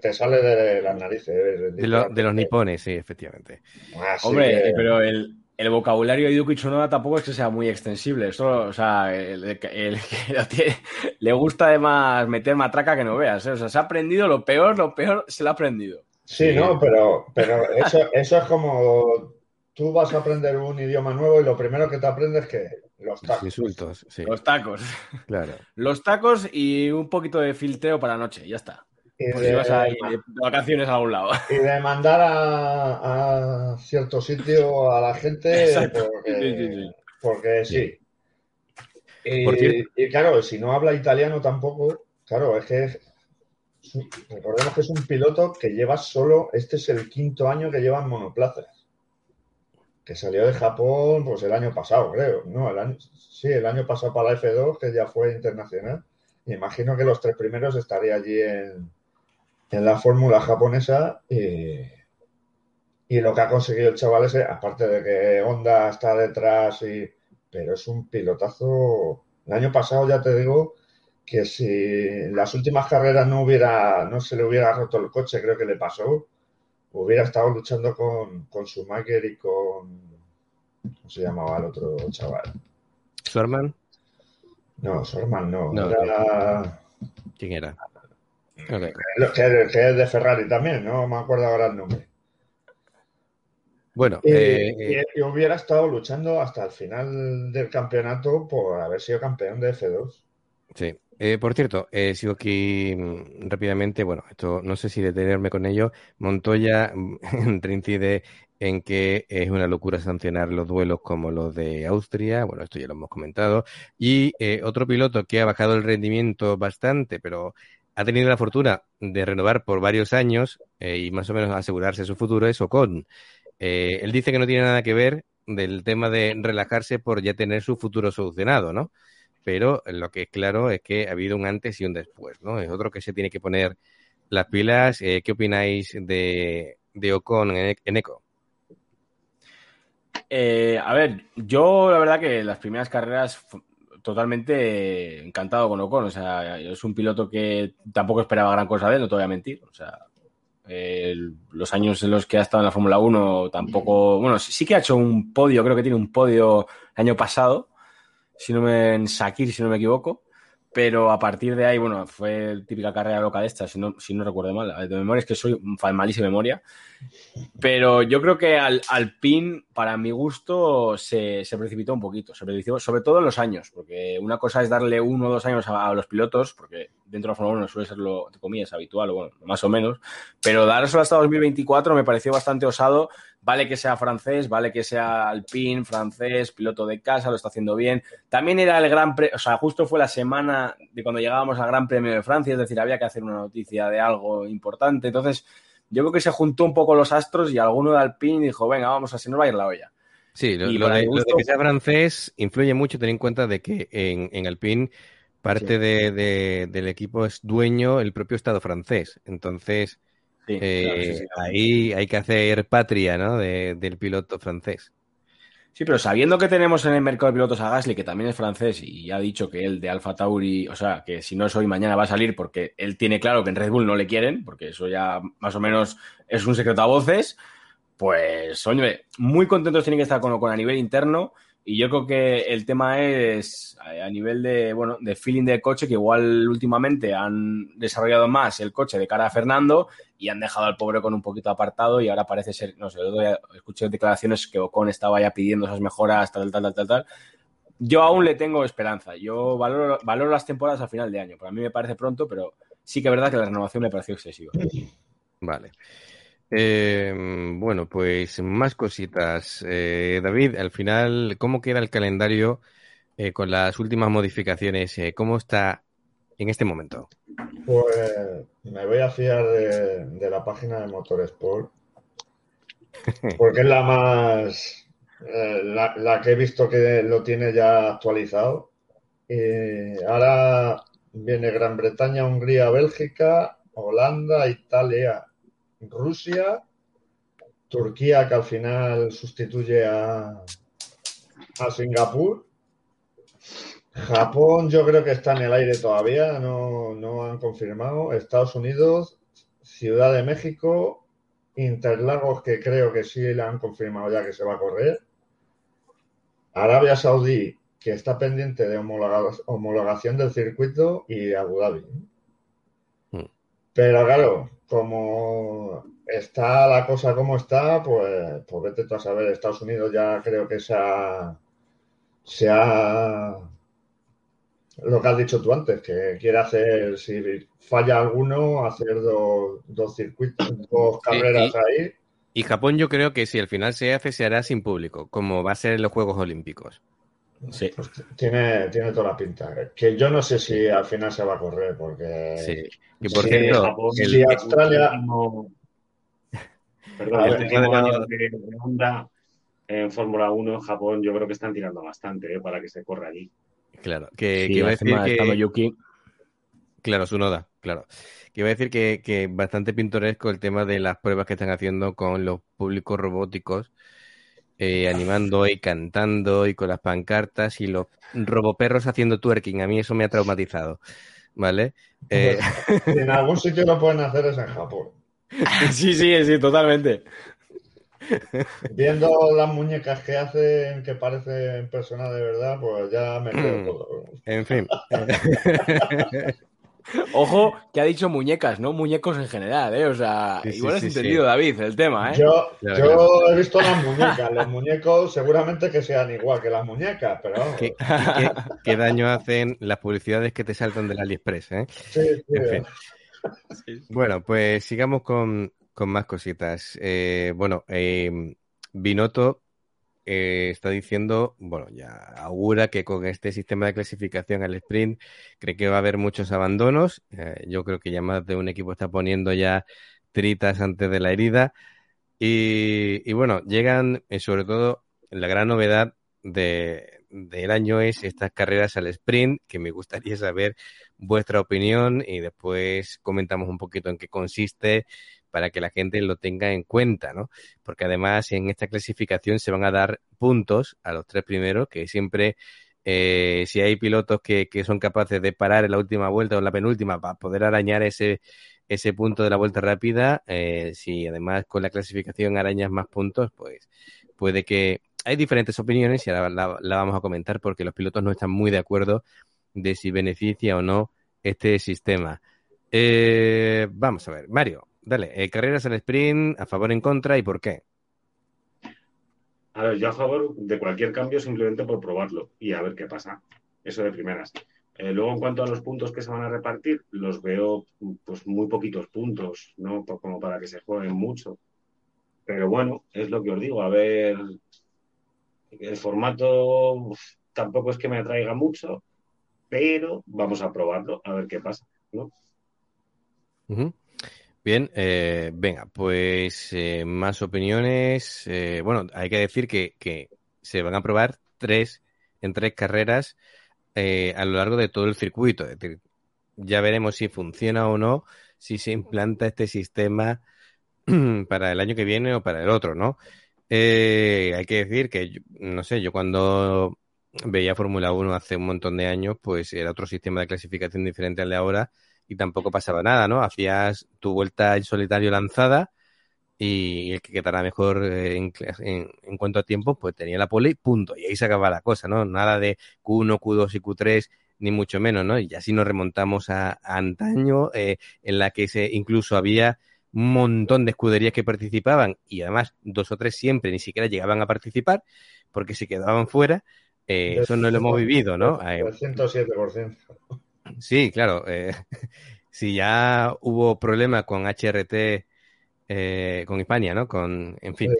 Speaker 5: te, sale de las narices.
Speaker 7: De, los nipones, sí, efectivamente.
Speaker 3: Hombre, eh, pero el, vocabulario de Yuki Tsunoda tampoco es que sea muy extensible. Solo, o sea, el, que le gusta además meter matraca que no veas. ¿eh? O sea, se ha aprendido lo peor, lo peor se lo ha aprendido.
Speaker 5: Sí, no, pero, pero eso, eso es como tú vas a aprender un idioma nuevo y lo primero que te aprendes es que los tacos.
Speaker 7: Insultos, sí.
Speaker 3: Los tacos.
Speaker 7: Claro.
Speaker 3: Los tacos y un poquito de filtreo para la noche, ya está. Y pues de, vas a ir de vacaciones a algún lado.
Speaker 5: Y de mandar a, cierto sitio a la gente porque sí. Y, y, claro, si no habla italiano tampoco, claro, es que recordemos que es un piloto que lleva solo, este es el quinto año que lleva en monoplazas que salió de Japón pues el año pasado, creo. No, el año, sí, el año pasado para la F2, que ya fue internacional. imagino que los tres primeros estaría allí en, en la fórmula japonesa y, y, lo que ha conseguido el chaval ese, aparte de que Honda está detrás, y, pero es un pilotazo. El año pasado, ya te digo, que si las últimas carreras no hubiera, no se le hubiera roto el coche, creo que le pasó, hubiera estado luchando con, con Schumacher y con ¿cómo se llamaba el otro chaval?
Speaker 7: ¿Sorman?
Speaker 5: No, Sorman no.
Speaker 7: No,
Speaker 5: era...
Speaker 7: ¿Quién era?
Speaker 5: Que, que es de Ferrari también, no me acuerdo ahora el nombre.
Speaker 7: Bueno,
Speaker 5: Y,
Speaker 7: eh,
Speaker 5: y- y hubiera estado luchando hasta el final del campeonato por haber sido campeón de F2.
Speaker 7: Sí. Eh, por cierto, eh, sigo aquí mm, rápidamente. Bueno, esto no sé si detenerme con ello. Montoya mm, reincide en que es una locura sancionar los duelos como los de Austria. Bueno, esto ya lo hemos comentado. Y eh, otro piloto que ha bajado el rendimiento bastante, pero ha tenido la fortuna de renovar por varios años eh, y más o menos asegurarse su futuro es Ocon. Eh, él dice que no tiene nada que ver del tema de relajarse por ya tener su futuro solucionado, ¿no? pero lo que es claro es que ha habido un antes y un después, ¿no? Es otro que se tiene que poner las pilas. Eh, ¿qué opináis de, de Ocon en, en Eco?
Speaker 3: A ver, yo la verdad que las primeras carreras totalmente encantado con Ocon. O sea, es un piloto que tampoco esperaba gran cosa de él, no te voy a mentir. O sea, los años en los que ha estado en la Fórmula 1 tampoco. Bueno, sí, sí que ha hecho un podio, creo que tiene un podio el año pasado, si no me en Sakir, si no me equivoco. Pero a partir de ahí, bueno, fue típica carrera loca de esta, si no, si no recuerdo mal. De memoria es que soy un fan malísimo memoria. Pero yo creo que al, al pin, para mi gusto, se, se precipitó un poquito. Se precipitó, sobre todo en los años, porque una cosa es darle uno o dos años a, los pilotos, porque dentro de la Fórmula 1 suele ser lo, comillas, habitual, o bueno, más o menos. Pero dárselo hasta 2024 me pareció bastante osado. Vale que sea francés, vale que sea alpin, francés, piloto de casa, lo está haciendo bien. También era el gran premio, o sea, justo fue la semana de cuando llegábamos al Gran Premio de Francia, es decir, había que hacer una noticia de algo importante. Entonces, yo creo que se juntó un poco los astros y alguno de Alpine dijo, venga, vamos a se nos va a ir la olla.
Speaker 7: Sí, lo, lo de, lo de
Speaker 3: gusto-
Speaker 7: que sea francés influye mucho, ten en cuenta de que en, en Alpine parte
Speaker 3: Sí.
Speaker 7: de, de- del equipo es dueño el propio Estado francés. Entonces,
Speaker 3: Sí,
Speaker 7: eh,
Speaker 3: claro, sí, sí.
Speaker 7: ahí hay que hacer patria, ¿no? de- del piloto francés.
Speaker 3: Sí, pero sabiendo que tenemos en el mercado de pilotos a Gasly, que también es francés y ya ha dicho que él de Alfa Tauri, o sea, que si no es hoy, mañana va a salir porque él tiene claro que en Red Bull no le quieren, porque eso ya más o menos es un secreto a voces, pues, oye, muy contentos tienen que estar con, con a nivel interno y yo creo que el tema es a nivel de, bueno, de feeling del coche, que igual últimamente han desarrollado más el coche de cara a Fernando y han dejado al pobre con un poquito apartado y ahora parece ser, no sé, escuché declaraciones que Ocon estaba ya pidiendo esas mejoras, tal, tal, tal, tal, tal. Yo aún le tengo esperanza. Yo valoro, valoro las temporadas a final de año. Para mí me parece pronto, pero sí que es verdad que la renovación me pareció excesiva.
Speaker 7: Vale. Eh, bueno, pues más cositas. Eh, David, al final, ¿cómo queda el calendario eh, con las últimas modificaciones? Eh, ¿cómo está en este momento?
Speaker 5: Pues me voy a fiar de, de la página de Motorsport, porque es la más, eh, la, la que he visto que lo tiene ya actualizado. Ahora viene Gran Bretaña, Hungría, Bélgica, Holanda, Italia, Rusia, Turquía, que al final sustituye a, a Singapur. Japón yo creo que está en el aire todavía, no, no han confirmado. Estados Unidos, Ciudad de México, Interlagos, que creo que sí la han confirmado ya que se va a correr. Arabia Saudí, que está pendiente de homologa- homologación del circuito, y Abu Dhabi.
Speaker 7: Hmm.
Speaker 5: Pero claro, como está la cosa como está, pues, pues vete tú a saber. Estados Unidos ya creo que se ha, se ha lo que has dicho tú antes, que quiere hacer, si falla alguno, hacer dos, dos circuitos, dos carreras
Speaker 7: y-
Speaker 5: ahí.
Speaker 7: Y Japón yo creo que si al final se hace, se hará sin público, como va a ser en los Juegos Olímpicos.
Speaker 3: Sí.
Speaker 5: Pues tiene, tiene toda la pinta. Que yo no sé si al final se va a correr, porque
Speaker 7: Sí. Que por
Speaker 5: Sí,
Speaker 7: cierto,
Speaker 6: Japón,
Speaker 7: el-
Speaker 5: sí, Australia-
Speaker 6: el último- Perdón, el último año de de Honda en Fórmula 1 en Japón, yo creo que están tirando bastante eh, para que se corra allí.
Speaker 7: claro, que,
Speaker 3: Sí,
Speaker 7: que iba a decir que...
Speaker 3: Yuki,
Speaker 7: Claro, su noda, claro. Que iba a decir que, que bastante pintoresco el tema de las pruebas que están haciendo con los públicos robóticos, eh, animando y cantando y con las pancartas y los roboperros haciendo twerking. A mí eso me ha traumatizado. ¿vale?
Speaker 5: Eh... en algún sitio lo pueden hacer es en Japón.
Speaker 3: sí, sí, sí, totalmente.
Speaker 5: Viendo las muñecas que hacen que parecen personas de verdad, pues ya me creo
Speaker 7: Mm.
Speaker 5: todo.
Speaker 7: En fin.
Speaker 3: Ojo, que ha dicho muñecas, no muñecos en general, ¿eh? O sea,
Speaker 7: Sí, sí,
Speaker 3: igual has
Speaker 7: sí,
Speaker 3: entendido,
Speaker 7: sí.
Speaker 3: David, el tema, ¿eh?
Speaker 5: Yo, he visto las muñecas, los muñecos seguramente que sean igual que las muñecas, pero vamos.
Speaker 7: ¿Qué, qué, qué daño hacen las publicidades que te saltan del AliExpress, eh?
Speaker 5: Sí, sí,
Speaker 7: En fin. Bueno, pues sigamos con, con más cositas. Eh, bueno, eh, Binotto eh, está diciendo, bueno, ya augura que con este sistema de clasificación al sprint cree que va a haber muchos abandonos. Eh, yo creo que ya más de un equipo está poniendo ya tritas antes de la herida. Y, y bueno, llegan eh, sobre todo la gran novedad de, del año es estas carreras al sprint, que me gustaría saber vuestra opinión y después comentamos un poquito en qué consiste para que la gente lo tenga en cuenta, ¿no? Porque además en esta clasificación se van a dar puntos a los tres primeros, que siempre eh, si hay pilotos que, que, son capaces de parar en la última vuelta o en la penúltima para poder arañar ese, ese punto de la vuelta rápida, eh, si además con la clasificación arañas más puntos, pues puede que hay diferentes opiniones y ahora la, vamos a comentar porque los pilotos no están muy de acuerdo de si beneficia o no este sistema. Eh, vamos a ver, Mario, dale, eh, carreras al sprint, a favor, en contra y por qué.
Speaker 6: A ver, yo a favor de cualquier cambio simplemente por probarlo y a ver qué pasa. Eso de primeras. Eh, luego, en cuanto a los puntos que se van a repartir, los veo pues muy poquitos puntos, ¿no? Como para que se jueguen mucho. Pero bueno, es lo que os digo. A ver, el formato uf, tampoco es que me atraiga mucho, pero vamos a probarlo, a ver qué pasa, ¿no?
Speaker 7: Uh -huh. Bien, eh, venga, pues eh, más opiniones. Eh, bueno, hay que decir que, se van a probar tres en tres carreras eh, a lo largo de todo el circuito. Es decir, ya veremos si funciona o no, si se implanta este sistema para el año que viene o para el otro, ¿no? Eh, hay que decir que, no sé, yo cuando veía Fórmula 1 hace un montón de años, pues era otro sistema de clasificación diferente al de ahora y tampoco pasaba nada, ¿no? Hacías tu vuelta en solitario lanzada y el que quedara mejor en, en, en, cuanto a tiempo, pues tenía la pole y punto. Y ahí se acababa la cosa, ¿no? Nada de Q1, Q2 y Q3, ni mucho menos, ¿no? Y así nos remontamos a, a antaño, eh, en la que se incluso había un montón de escuderías que participaban y además dos o tres siempre ni siquiera llegaban a participar porque se quedaban fuera. Eh, eso no lo hemos vivido, ¿no?
Speaker 5: El 107%.
Speaker 7: Sí, claro. Eh, si ya hubo problemas con HRT, eh, con Hispania, ¿no? Con, en fin,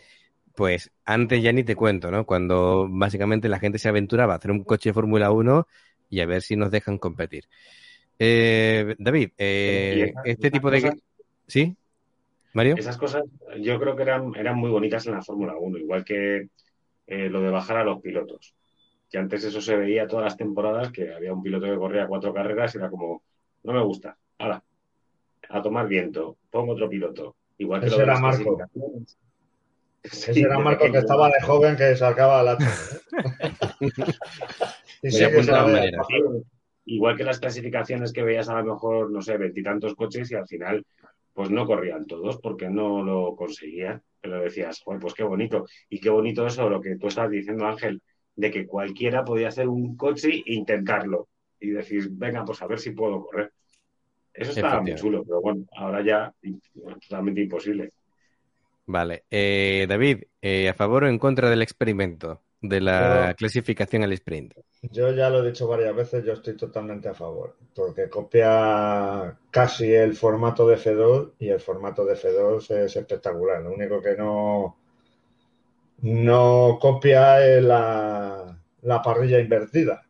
Speaker 7: pues antes ya ni te cuento, ¿no? Cuando básicamente la gente se aventuraba a hacer un coche de Fórmula 1 y a ver si nos dejan competir. Eh, David, este tipo de... ¿Sí? Mario.
Speaker 6: Esas cosas yo creo que eran, eran muy bonitas en la Fórmula 1, igual que lo de bajar a los pilotos que antes eso se veía todas las temporadas, que había un piloto que corría cuatro carreras y era como, no me gusta, ahora, a tomar viento, pongo otro piloto. Igual que
Speaker 5: Ese
Speaker 6: lo
Speaker 5: era Marco.
Speaker 6: Sí,
Speaker 5: Ese era Marco que estaba de joven que sacaba la y
Speaker 6: sí que se manera. Igual que las clasificaciones que veías a lo mejor, no sé, veintitantos coches y al final pues no corrían todos porque no lo conseguían. Pero decías, joder, pues qué bonito. Y qué bonito eso, lo que tú estás diciendo, Ángel, de que cualquiera podía hacer un coche e intentarlo y decir, venga, pues a ver si puedo correr. Eso estaba muy chulo, pero bueno, ahora ya totalmente imposible.
Speaker 7: Vale. Eh, David, eh, ¿a favor o en contra del experimento de la pero, clasificación al sprint?
Speaker 5: Yo ya lo he dicho varias veces, yo estoy totalmente a favor, porque copia casi el formato de F2 y el formato de F2 es espectacular. Lo único que no no copia la, la, parrilla invertida.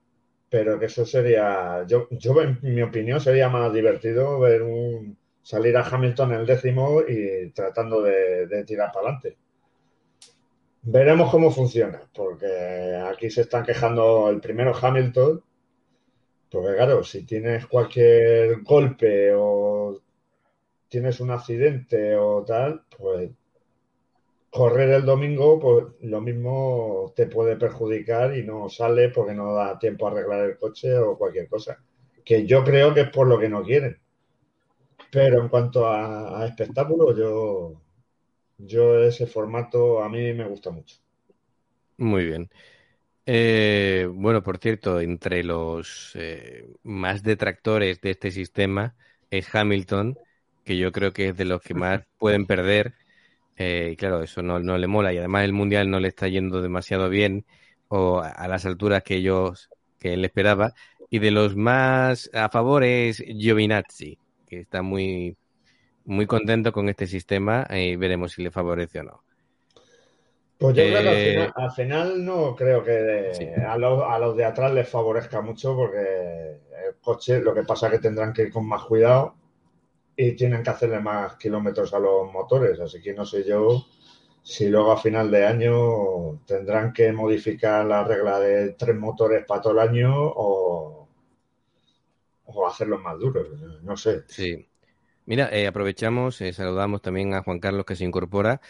Speaker 5: Pero que eso sería, yo, yo en mi opinión sería más divertido ver un salir a Hamilton el décimo y tratando de, de tirar para adelante. Veremos cómo funciona, porque aquí se están quejando el primero Hamilton, porque claro, si tienes cualquier golpe o tienes un accidente o tal, pues correr el domingo, pues lo mismo te puede perjudicar y no sale porque no da tiempo a arreglar el coche o cualquier cosa. que yo creo que es por lo que no quieren. Pero en cuanto a, a espectáculo, yo, yo ese formato a mí me gusta mucho.
Speaker 7: Muy bien. Eh, bueno, por cierto, entre los eh, más detractores de este sistema es Hamilton, que yo creo que es de los que más pueden perder. Eh, y claro, eso no, no, le mola. Y además el Mundial no le está yendo demasiado bien o a, las alturas que ellos, que él esperaba. Y de los más a favor es Giovinazzi, que está muy, muy contento con este sistema y veremos si le favorece o no.
Speaker 5: Pues yo creo que eh, al final, no creo que a, los, de atrás les favorezca mucho porque el coche lo que pasa es que tendrán que ir con más cuidado y tienen que hacerle más kilómetros a los motores. Así que no sé yo si luego a final de año tendrán que modificar la regla de tres motores para todo el año o, o hacerlos más duros. No sé.
Speaker 7: Sí. Mira, eh, aprovechamos, eh, saludamos también a Juan Carlos que se incorpora.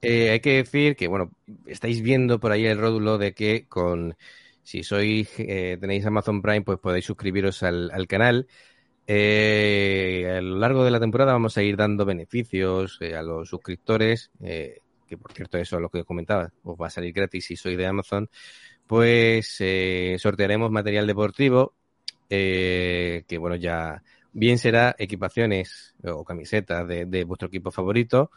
Speaker 7: Eh, hay que decir que, bueno, estáis viendo por ahí el ródulo de que con, si sois, tenéis Amazon Prime, pues podéis suscribiros al, canal. Eh, a lo largo de la temporada vamos a ir dando beneficios a los suscriptores, que por cierto eso es lo que comentaba, os va a salir gratis si sois de Amazon. Pues sortearemos material deportivo, que bueno, ya bien será equipaciones o camisetas de vuestro equipo favorito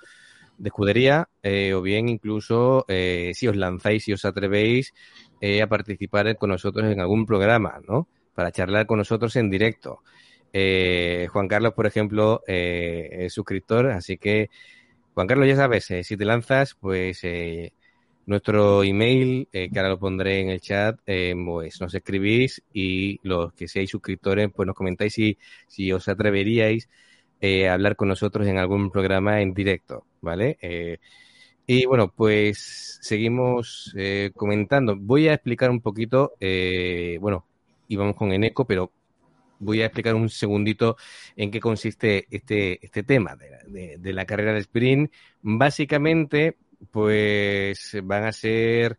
Speaker 7: de escudería eh, o bien incluso eh, si os lanzáis, si os atrevéis eh, a participar con nosotros en algún programa, ¿no? Para charlar con nosotros en directo. Juan Carlos, por ejemplo, es suscriptor, así que, Juan Carlos, ya sabes, si te lanzas, pues nuestro email, que ahora lo pondré en el chat, pues nos escribís y los que seáis suscriptores, pues nos comentáis si, si os atreveríais eh, hablar con nosotros en algún programa en directo, ¿vale? Eh, y bueno, pues seguimos eh, comentando. Voy a explicar un poquito, bueno, íbamos con Eneco, pero voy a explicar un segundito en qué consiste este, este tema de, de la carrera de sprint. Básicamente, pues van a ser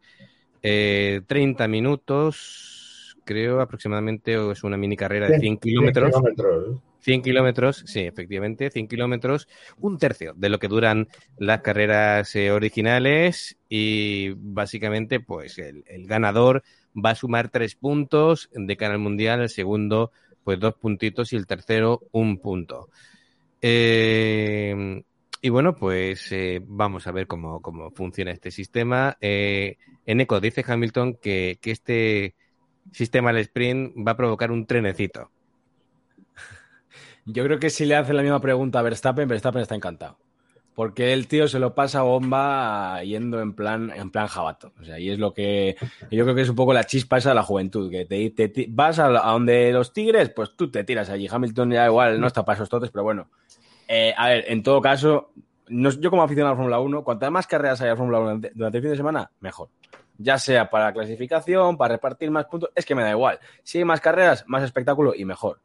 Speaker 7: 30 minutos, creo aproximadamente, o es una mini carrera de 100 kilómetros. kilómetros 100 kilómetros, sí, efectivamente, 100 kilómetros, un tercio de lo que duran las carreras eh, originales y básicamente pues el, ganador va a sumar tres puntos de cara al mundial, el segundo pues dos puntitos y el tercero un punto. Eh, y bueno, pues eh, vamos a ver cómo, cómo funciona este sistema. en ECO dice Hamilton que, que este sistema del sprint va a provocar un trenecito.
Speaker 3: Yo creo que si le hace la misma pregunta a Verstappen, Verstappen está encantado. Porque el tío se lo pasa a bomba yendo en plan, en plan jabato. O sea, y es lo que. Yo creo que es un poco la chispa esa de la juventud. Que te, vas a, donde los tigres, pues tú te tiras allí. Hamilton ya igual no está para esos totes, pero bueno. Eh, a ver, en todo caso, yo como aficionado a la Fórmula 1, cuantas más carreras haya Fórmula 1 durante el fin de semana, mejor. Ya sea para clasificación, para repartir más puntos, es que me da igual. Si hay más carreras, más espectáculo y mejor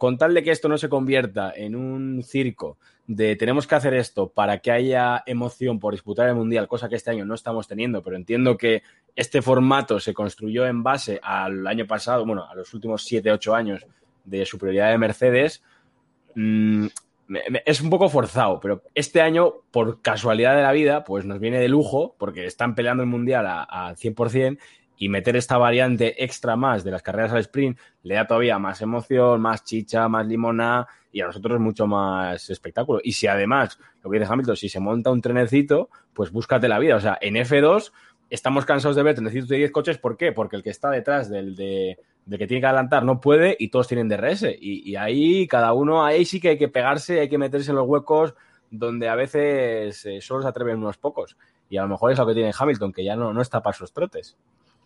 Speaker 3: con tal de que esto no se convierta en un circo de tenemos que hacer esto para que haya emoción por disputar el Mundial, cosa que este año no estamos teniendo, pero entiendo que este formato se construyó en base al año pasado, bueno, a los últimos 7, 8 años de superioridad de Mercedes, mm, es un poco forzado, pero este año, por casualidad de la vida, pues nos viene de lujo, porque están peleando el Mundial a, a 100%, y meter esta variante extra más de las carreras al sprint le da todavía más emoción, más chicha, más limona y a nosotros mucho más espectáculo. Y si además, lo que dice Hamilton, si se monta un trenecito, pues búscate la vida. O sea, en F2 estamos cansados de ver trenecitos de 10 coches. ¿Por qué? Porque el que está detrás del, de, que tiene que adelantar no puede y todos tienen DRS. Y, y ahí cada uno, ahí sí que hay que pegarse, hay que meterse en los huecos donde a veces eh, solo se atreven unos pocos. Y a lo mejor es lo que tiene Hamilton, que ya no, no está para sus trotes.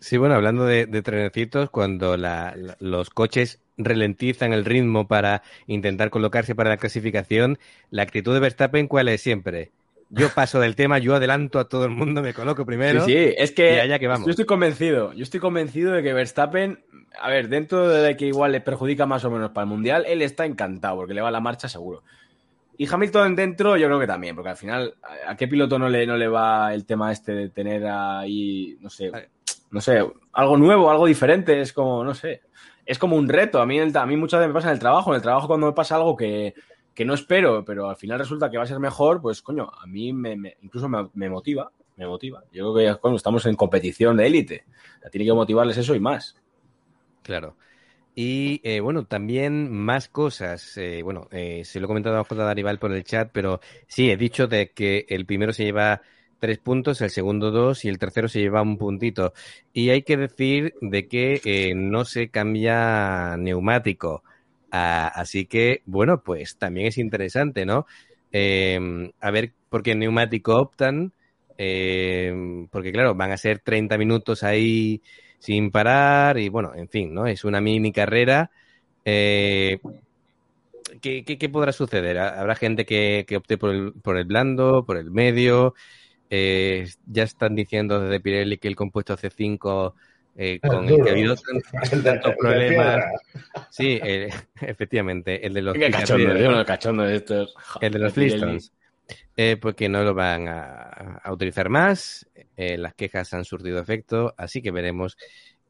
Speaker 7: Sí, bueno, hablando de, trenecitos, cuando los coches ralentizan el ritmo para intentar colocarse para la clasificación, la actitud de Verstappen, ¿cuál es siempre? Yo paso del tema, yo adelanto a todo el mundo, me coloco primero.
Speaker 3: Sí, sí es que, allá que vamos. yo estoy convencido, yo estoy convencido de que Verstappen, a ver, dentro de que igual le perjudica más o menos para el Mundial, él está encantado porque le va la marcha seguro. Y Hamilton dentro, yo creo que también, porque al final, ¿a qué piloto no le, no le va el tema este de tener ahí, no sé, no sé, algo nuevo, algo diferente, es como, no sé. es como un reto. A mí, a mí muchas veces me pasa en el trabajo. En el trabajo, cuando me pasa algo que, no espero, pero al final resulta que va a ser mejor, pues coño, a mí me, incluso me, motiva. Me motiva. Yo creo que cuando estamos en competición de élite. Tiene que motivarles eso y más.
Speaker 7: Claro. Y eh, bueno, también más cosas. Eh, bueno, eh, se lo he comentado a J. Darival por el chat, pero sí, he dicho de que el primero se lleva tres puntos, el segundo dos y el tercero se lleva un puntito. Y hay que decir de que eh, no se cambia neumático. Ah, así que, bueno, pues también es interesante, ¿no? Em, a ver por qué neumático optan. Em, porque, claro, van a ser 30 minutos ahí sin parar y, bueno, en fin, ¿no? Es una mini carrera. Eh, ¿qué, podrá suceder? ¿Habrá gente que, que opte por el, por el blando, por el medio? Eh, ya están diciendo desde Pirelli que el compuesto C5 eh, con el que ha habido tantos problemas. Sí, eh, efectivamente, el de los
Speaker 3: cachondo, de estos.
Speaker 7: El de los Flintstones. Eh, pues que no lo van a, utilizar más. las quejas han surtido efecto, así que veremos.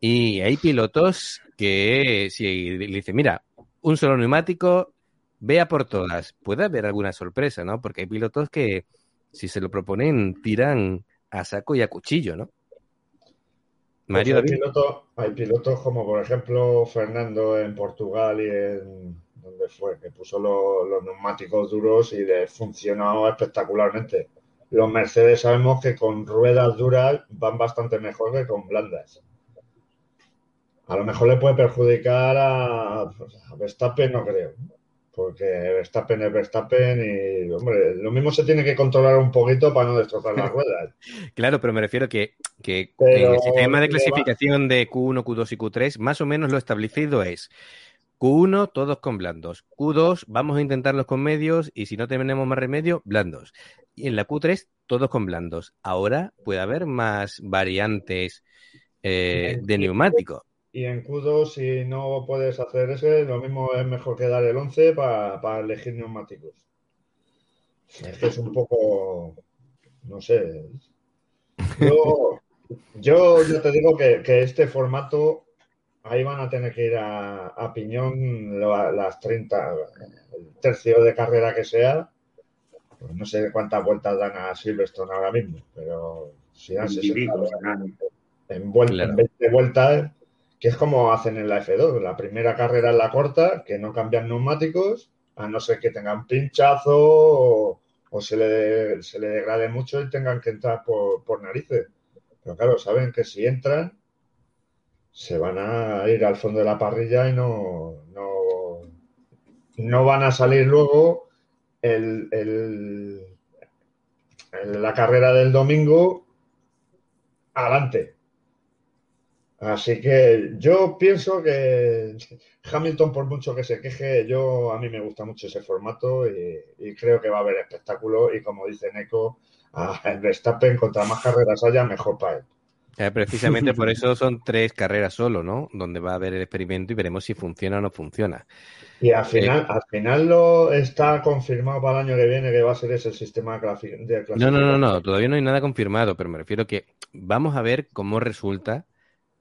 Speaker 7: Y hay pilotos que si le dicen, mira, un solo neumático, vea por todas. Puede haber alguna sorpresa, ¿no? Porque hay pilotos que, si se lo proponen, tiran a saco y a cuchillo, ¿no?
Speaker 5: Pues Mario hay, pilotos, como por ejemplo Fernando en Portugal y en donde fue, que puso los neumáticos duros y le funcionó espectacularmente. Los Mercedes sabemos que con ruedas duras van bastante mejor que con blandas. A lo mejor le puede perjudicar a, a Verstappen, no creo porque Verstappen es Verstappen y, hombre, lo mismo se tiene que controlar un poquito para no destrozar las ruedas.
Speaker 7: claro, pero me refiero que, que el sistema de clasificación de Q1, Q2 y Q3, más o menos lo establecido es Q1, todos con blandos. Q2, vamos a intentarlos con medios y si no tenemos más remedio, blandos. Y en la Q3, todos con blandos. Ahora puede haber más variantes eh, de neumático.
Speaker 5: Y en Q2, si no puedes hacer ese, lo mismo es mejor que dar el 11 para, elegir neumáticos. Esto es un poco, no sé. Yo, yo, te digo que, este formato, ahí van a tener que ir a, piñón las 30, el tercio de carrera que sea. Pues no sé cuántas vueltas dan a Silverstone ahora mismo, pero si dan 60 en, vuelta, en 20 vueltas que es como hacen en la F2. La primera carrera es la corta, que no cambian neumáticos, a no ser que tengan pinchazo o, se, le, se le degrade mucho y tengan que entrar por, narices. Pero claro, saben que si entran, se van a ir al fondo de la parrilla y no, no, van a salir luego el, la carrera del domingo adelante. Así que yo pienso que Hamilton, por mucho que se queje, yo a mí me gusta mucho ese formato y, creo que va a haber espectáculo y como dice Neko, a Verstappen contra más carreras haya, mejor para él.
Speaker 7: Eh, precisamente por eso son tres carreras solo, ¿no? Donde va a haber el experimento y veremos si funciona o no funciona.
Speaker 5: Y al final, eh, al final lo está confirmado para el año que viene que va a ser ese sistema de clasificación.
Speaker 7: No, no, no, no, todavía no hay nada confirmado, pero me refiero que vamos a ver cómo resulta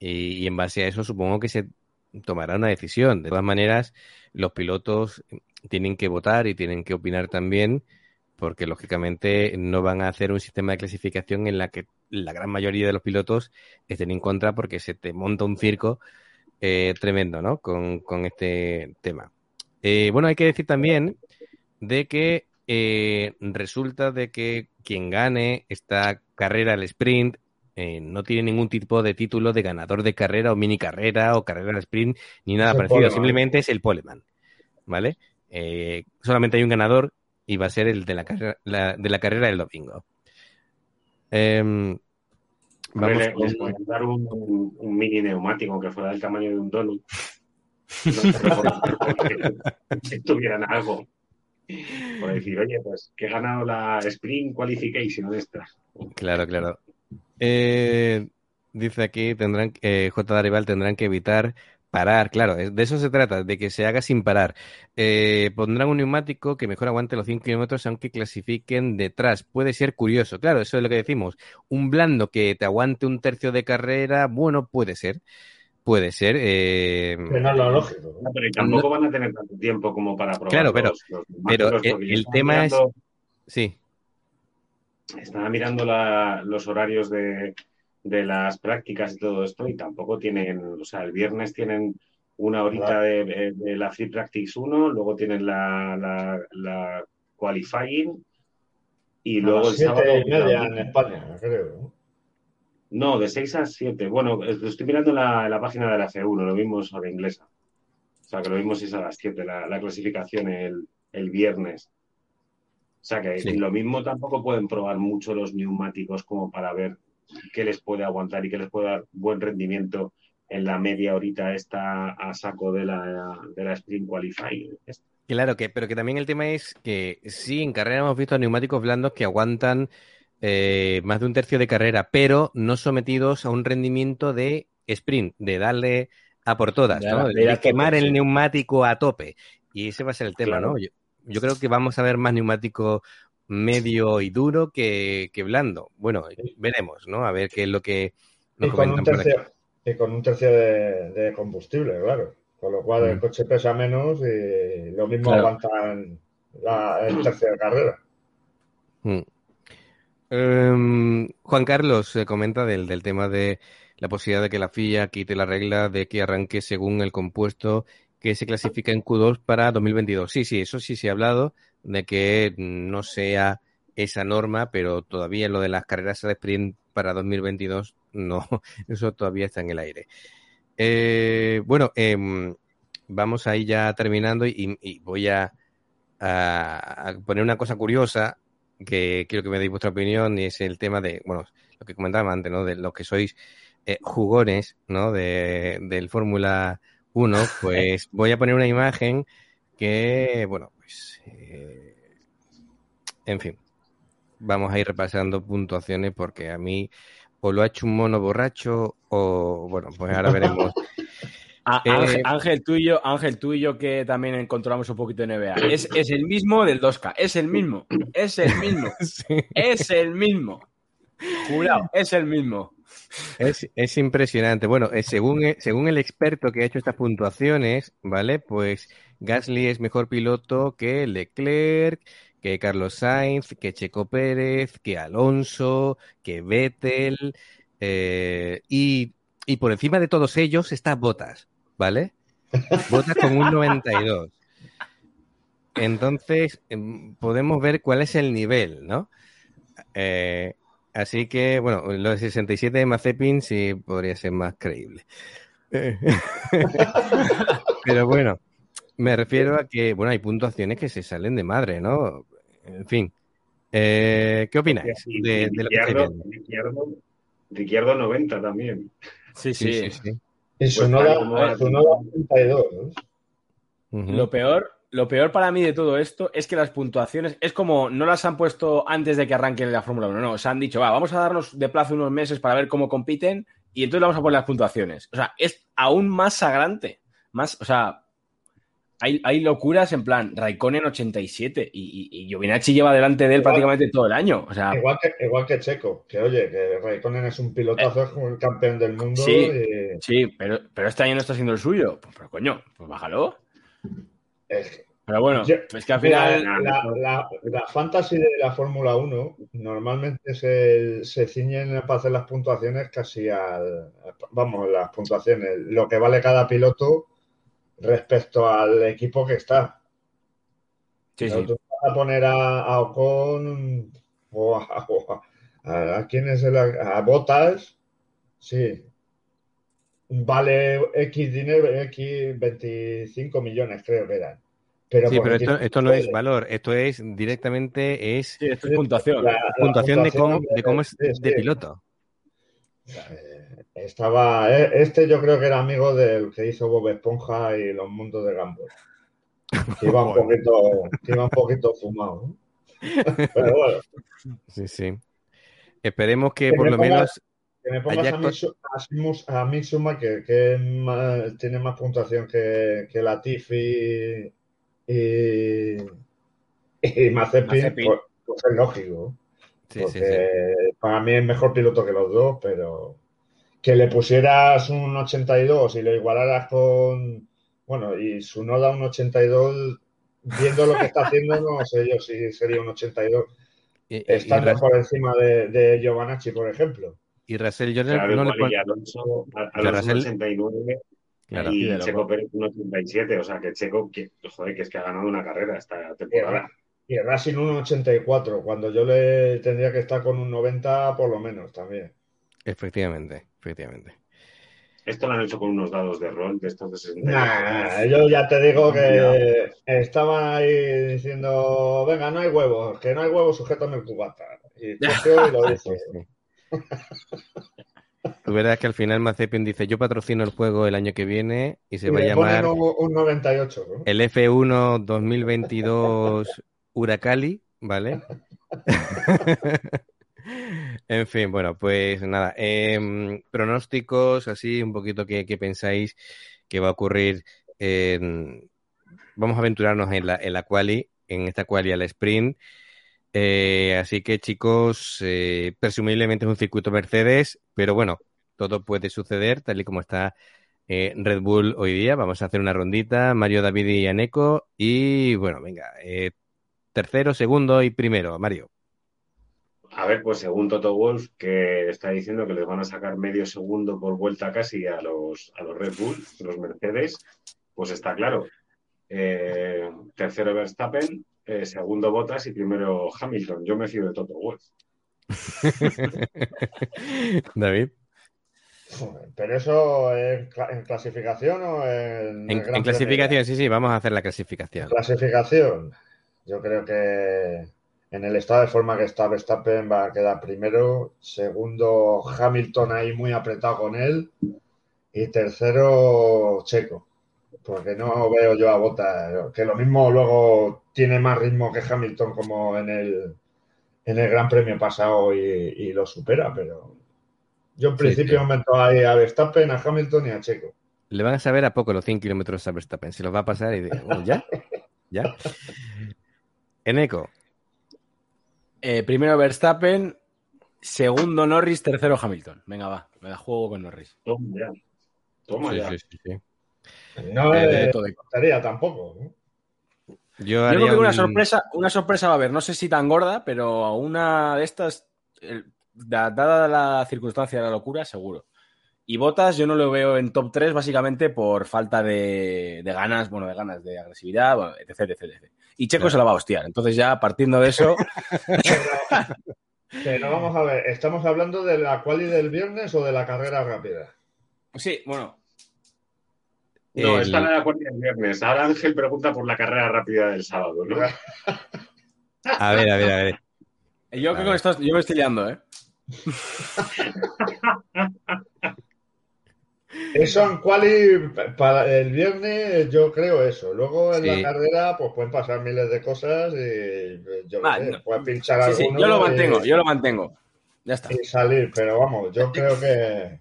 Speaker 7: y, en base a eso supongo que se tomará una decisión. De todas maneras, los pilotos tienen que votar y tienen que opinar también, porque lógicamente no van a hacer un sistema de clasificación en la que la gran mayoría de los pilotos estén en contra porque se te monta un circo eh, tremendo, ¿no? Con, este tema. Eh, bueno, hay que decir también de que eh, resulta de que quien gane esta carrera, el sprint, eh, no tiene ningún tipo de título de ganador de carrera o mini carrera o carrera de sprint ni nada parecido. Simplemente es el poleman. ¿Vale? Eh, solamente hay un ganador y va a ser el de la, carrera, de la carrera del domingo.
Speaker 6: Em, vamos a dar un, mini neumático que fuera del tamaño de un donut. si tuvieran algo. Por decir, oye, pues que he ganado la Sprint Qualification esta.
Speaker 7: Claro, claro. Eh, dice aquí, tendrán, eh, J. Darival tendrán que evitar parar, claro, de eso se trata, de que se haga sin parar. Eh, pondrán un neumático que mejor aguante los 5 kilómetros aunque clasifiquen detrás. Puede ser curioso, claro, eso es lo que decimos. Un blando que te aguante un tercio de carrera, bueno, puede ser. puede ser. Eh...
Speaker 5: Que no es lo lógico.
Speaker 6: No, pero tampoco van a tener tanto tiempo como para probar.
Speaker 7: Claro, pero,
Speaker 6: los, los
Speaker 7: pero el, tema
Speaker 6: mirando-
Speaker 7: es. Sí,
Speaker 6: Estaba mirando la- los horarios de, de las prácticas y todo esto y tampoco tienen, o sea, el viernes tienen una horita de, de- de la Free Practice 1, luego tienen la, la, la Qualifying y
Speaker 5: A
Speaker 6: luego el sábado...
Speaker 5: y media en España, creo. ¿no?
Speaker 6: De 6 a 7. Bueno, estoy mirando la, la página de la F1, lo vimos a la inglesa. O sea, que lo vimos es a las 7, la, la clasificación el, el viernes. O sea, que
Speaker 7: Sí.
Speaker 6: lo mismo tampoco pueden probar mucho los neumáticos como para ver qué les puede aguantar y qué les puede dar buen rendimiento en la media horita esta a saco de la, de la Sprint Qualifying.
Speaker 7: claro que, pero que también el tema es que sí, en carrera hemos visto neumáticos blandos que aguantan eh, más de un tercio de carrera, pero no sometidos a un rendimiento de sprint, de darle a por todas,
Speaker 3: De
Speaker 7: quemar el
Speaker 3: sí.
Speaker 7: neumático a tope. Y ese va a ser el tema,
Speaker 6: Claro.
Speaker 7: ¿no? Yo, yo creo que vamos a ver más neumático medio y duro que, que blando. Bueno, veremos, ¿no? A ver qué es lo que
Speaker 5: Y
Speaker 7: nos
Speaker 5: con, un
Speaker 7: comentan por aquí.
Speaker 5: tercio, y con un tercio de, de combustible, claro. Con lo cual el
Speaker 7: Mm.
Speaker 5: coche pesa menos y lo mismo
Speaker 3: Claro.
Speaker 5: aguantan la, el tercio de carrera.
Speaker 7: Mm. Em, Juan Carlos se comenta del, del tema de la posibilidad de que la FIA quite la regla de que arranque según el compuesto que se clasifica en Q2 para 2022. Sí, sí, eso sí se ha hablado de que no sea esa norma, pero todavía lo de las carreras de sprint para 2022 no, eso todavía está en el aire. Eh, bueno, em, vamos ahí ya terminando y, voy a poner una cosa curiosa que quiero que me deis vuestra opinión y es el tema de, bueno, lo que comentaba antes, ¿no? De los que sois eh, jugones, ¿no? De, del Fórmula 1, pues voy a poner una imagen que, bueno, pues, eh, en fin, vamos a ir repasando puntuaciones porque a mí o lo ha hecho un mono borracho o, bueno, pues ahora veremos.
Speaker 3: A-
Speaker 7: Eh,
Speaker 3: Ángel, Ángel, tú y yo, Ángel, tú y yo que también controlamos un poquito de NBA. Es, es el mismo del 2K, es el mismo, es el mismo,
Speaker 7: Sí.
Speaker 3: es el mismo. Jurado, es el mismo.
Speaker 7: Es, es impresionante. Bueno, eh, según, eh, según el experto que ha hecho estas puntuaciones, ¿vale? Pues Gasly es mejor piloto que Leclerc, que Carlos Sainz, que Checo Pérez, que Alonso, que Vettel, eh, y, y por encima de todos ellos está Bottas, ¿vale? Bottas con un 92. Entonces, em, podemos ver cuál es el nivel, ¿no? Así que, bueno, lo de 67 de Mazepin sí podría ser más creíble. Eh, Pero bueno, me refiero a que, bueno, hay puntuaciones que se salen de madre, ¿no? En fin. Eh, ¿Qué opináis
Speaker 6: Y-
Speaker 7: de, de lo que estáis
Speaker 6: Ricciardo, Ricciardo 90 también.
Speaker 3: Sí,
Speaker 7: Sí,
Speaker 3: sí.
Speaker 7: sí, sí.
Speaker 5: Y su
Speaker 6: Pues
Speaker 5: noda,
Speaker 6: tal como va-
Speaker 5: su noda 32. ¿no?
Speaker 7: Ujú.
Speaker 3: Lo peor, lo peor para mí de todo esto es que las puntuaciones es como no las han puesto antes de que arranque la Fórmula 1, no, se han dicho, va, vamos a darnos de plazo unos meses para ver cómo compiten y entonces vamos a poner las puntuaciones. O sea, es aún más sagrante, más, o sea, hay, hay locuras en plan Raikkonen 87 y, y, y Giovinacci lleva delante de él
Speaker 5: Igual.
Speaker 3: prácticamente todo el año. O sea,
Speaker 5: Igual que, igual que Checo, que oye, que Raikkonen es un pilotazo, es como el campeón del mundo.
Speaker 3: Sí.
Speaker 5: y
Speaker 3: sí, pero, pero este año no está haciendo el suyo. Pues, pero coño, pues bájalo.
Speaker 5: Es-
Speaker 3: Pero bueno,
Speaker 5: Yo-
Speaker 3: es que al final.
Speaker 5: la, la- la fantasy de la Fórmula 1 normalmente se, se ciñen para hacer las puntuaciones casi al. Vamos, las puntuaciones, lo que vale cada piloto respecto al equipo que está.
Speaker 3: Sí,
Speaker 5: Pero
Speaker 3: sí.
Speaker 5: Tú vas a poner a, a Ocon o a, o a- a quién es el, a Botas, sí. Vale X dinero, X 25 millones creo que eran. Pero
Speaker 7: Sí, pero esto, esto no es valor, esto es directamente es
Speaker 3: Sí, esto es puntuación.
Speaker 5: la- la
Speaker 7: puntuación de cómo, de cómo es
Speaker 5: sí,
Speaker 7: de
Speaker 5: sí.
Speaker 7: piloto.
Speaker 5: Eh, Estaba, eh, este yo creo que era amigo del que hizo Bob Esponja y los mundos de Gumball. Que iba un poquito, que iba un poquito fumado. ¿no? Pero bueno,
Speaker 7: Sí, sí. Esperemos que
Speaker 5: Que
Speaker 7: por lo
Speaker 5: ponga-
Speaker 7: menos
Speaker 5: que me pongas a, Mitsu- a, Simus- a Mitsuma, que, que más- tiene más puntuación que, que Latifi y, y Mazepin,
Speaker 3: Mazepin.
Speaker 5: Pues, pues es lógico.
Speaker 7: sí,
Speaker 5: Porque
Speaker 7: sí, sí.
Speaker 5: para mí es mejor piloto que los dos, pero que le pusieras un 82 y lo igualaras con, bueno, y su noda un 82, viendo lo que está haciendo, no sé yo si sería un 82. Estando por encima de, de Giovanacci, por ejemplo.
Speaker 7: Y Russell Jones no le pone... Alonso,
Speaker 6: Alonso 89 y Checo Pérez un 87, o sea que Checo, que, joder, que es que ha ganado una carrera esta temporada.
Speaker 5: Y Racing un 84, cuando yo le tendría que estar con un 90 por lo menos también.
Speaker 7: Efectivamente, efectivamente.
Speaker 6: Esto lo han hecho con unos dados de rol de estos de 60.
Speaker 5: Nah, yo ya te digo que estaban ahí diciendo, venga, no hay huevos, que no hay huevos, sujétame el cubata. Y y lo dice.
Speaker 7: Tu verdad es que al final Mazepin dice, yo patrocino el juego el año que viene y se va a llamar
Speaker 5: un, 98,
Speaker 7: el F1 2022 Huracali, ¿vale? en fin, bueno, pues nada. Em, pronósticos, así, un poquito que, pensáis que va a ocurrir. vamos a aventurarnos en la, en la quali, en esta quali al sprint. Eh, así que chicos, eh, presumiblemente es un circuito Mercedes, pero bueno, todo puede suceder tal y como está eh, Red Bull hoy día. Vamos a hacer una rondita, Mario, David y Aneco. Y bueno, venga, tercero, segundo y primero, Mario.
Speaker 6: A ver, pues según Toto Wolf, que está diciendo que les van a sacar medio segundo por vuelta casi a los, a los Red Bull, los Mercedes, pues está claro. tercero Verstappen, eh, segundo Bottas y primero Hamilton. Yo me fío de Toto Wolff.
Speaker 7: David.
Speaker 5: Pero eso en, clasificación o en.
Speaker 7: En, clasificación, sí, sí, vamos a hacer la clasificación.
Speaker 5: Clasificación. Yo creo que en el estado de forma que está Verstappen va a quedar primero. Segundo, Hamilton ahí muy apretado con él. Y tercero, Checo porque no veo yo a Bota, que lo mismo luego tiene más ritmo que Hamilton como en el, en el Gran Premio pasado y, lo supera, pero yo en principio meto ahí a Verstappen, a Hamilton y a Checo.
Speaker 7: Le van a saber a poco los 100 kilómetros a Verstappen, se los va a pasar y ¿ya? ¿Ya? Eneco.
Speaker 3: Eh, primero Verstappen, segundo Norris, tercero Hamilton. Venga, va, me da juego con Norris.
Speaker 6: Toma ya. Toma ya.
Speaker 5: No le gustaría tampoco.
Speaker 3: Yo, creo que una sorpresa, una sorpresa va a haber, no sé si tan gorda, pero una de estas, dada la circunstancia de la locura, seguro. Y Botas yo no lo veo en top 3 básicamente por falta de, ganas, bueno, de ganas de agresividad, etc, etc, Y Checo se la va a hostiar. Entonces ya partiendo de eso...
Speaker 5: pero vamos a ver, ¿estamos hablando de la quali del viernes o de la carrera rápida?
Speaker 3: Sí, bueno,
Speaker 6: no, está en la cuarta del viernes. Ahora Ángel pregunta por la carrera rápida del sábado, ¿no?
Speaker 7: A ver, a ver, a ver.
Speaker 3: Yo creo que esto, yo me estoy liando, ¿eh?
Speaker 5: Eso en quali para el viernes yo creo eso. Luego en la carrera pues pueden pasar miles de cosas y yo puedes pinchar sí,
Speaker 3: yo lo mantengo, yo lo mantengo. Ya está.
Speaker 5: Y salir, pero vamos, yo creo que.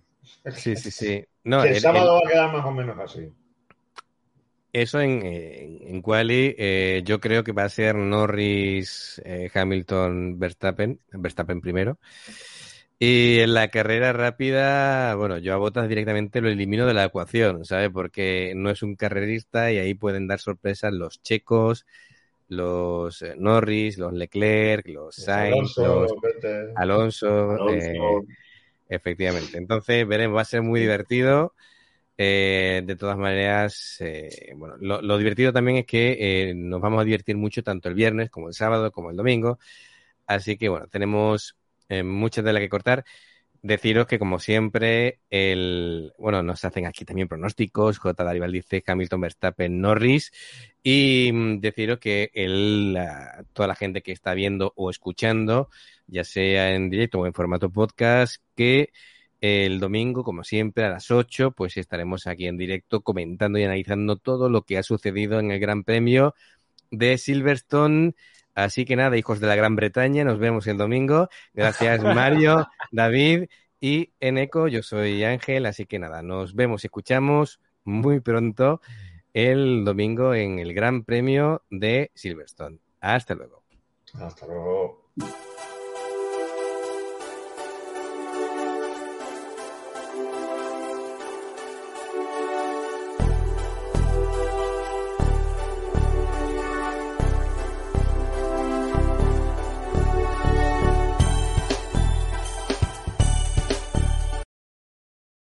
Speaker 7: Sí, sí, sí.
Speaker 5: No, el, sábado va a quedar más o menos así.
Speaker 7: Eso en, en, Quali, eh, yo creo que va a ser Norris, eh, Hamilton, Verstappen, Verstappen primero. Y en la carrera rápida, bueno, yo a Botas directamente lo elimino de la ecuación, ¿sabes? Porque no es un carrerista y ahí pueden dar sorpresas los checos, los eh, Norris, los Leclerc, los Sainz, los Alonso. efectivamente. Entonces, veremos, va a ser muy divertido. Eh, de todas maneras, eh, bueno, lo, divertido también es que eh, nos vamos a divertir mucho tanto el viernes como el sábado como el domingo. Así que bueno, tenemos mucha tela que cortar. Deciros que como siempre, el bueno, nos hacen aquí también pronósticos. J. Darival dice Hamilton, Verstappen, Norris. Y mm, deciros que el, toda la gente que está viendo o escuchando, ya sea en directo o en formato podcast, que el domingo, como siempre, a las 8, pues estaremos aquí en directo comentando y analizando todo lo que ha sucedido en el Gran Premio de Silverstone. Así que nada, hijos de la Gran Bretaña, nos vemos el domingo. Gracias Mario, David y Eneco. Yo soy Ángel, así que nada, nos vemos y escuchamos muy pronto el domingo en el Gran Premio de Silverstone. Hasta luego.
Speaker 5: Hasta luego.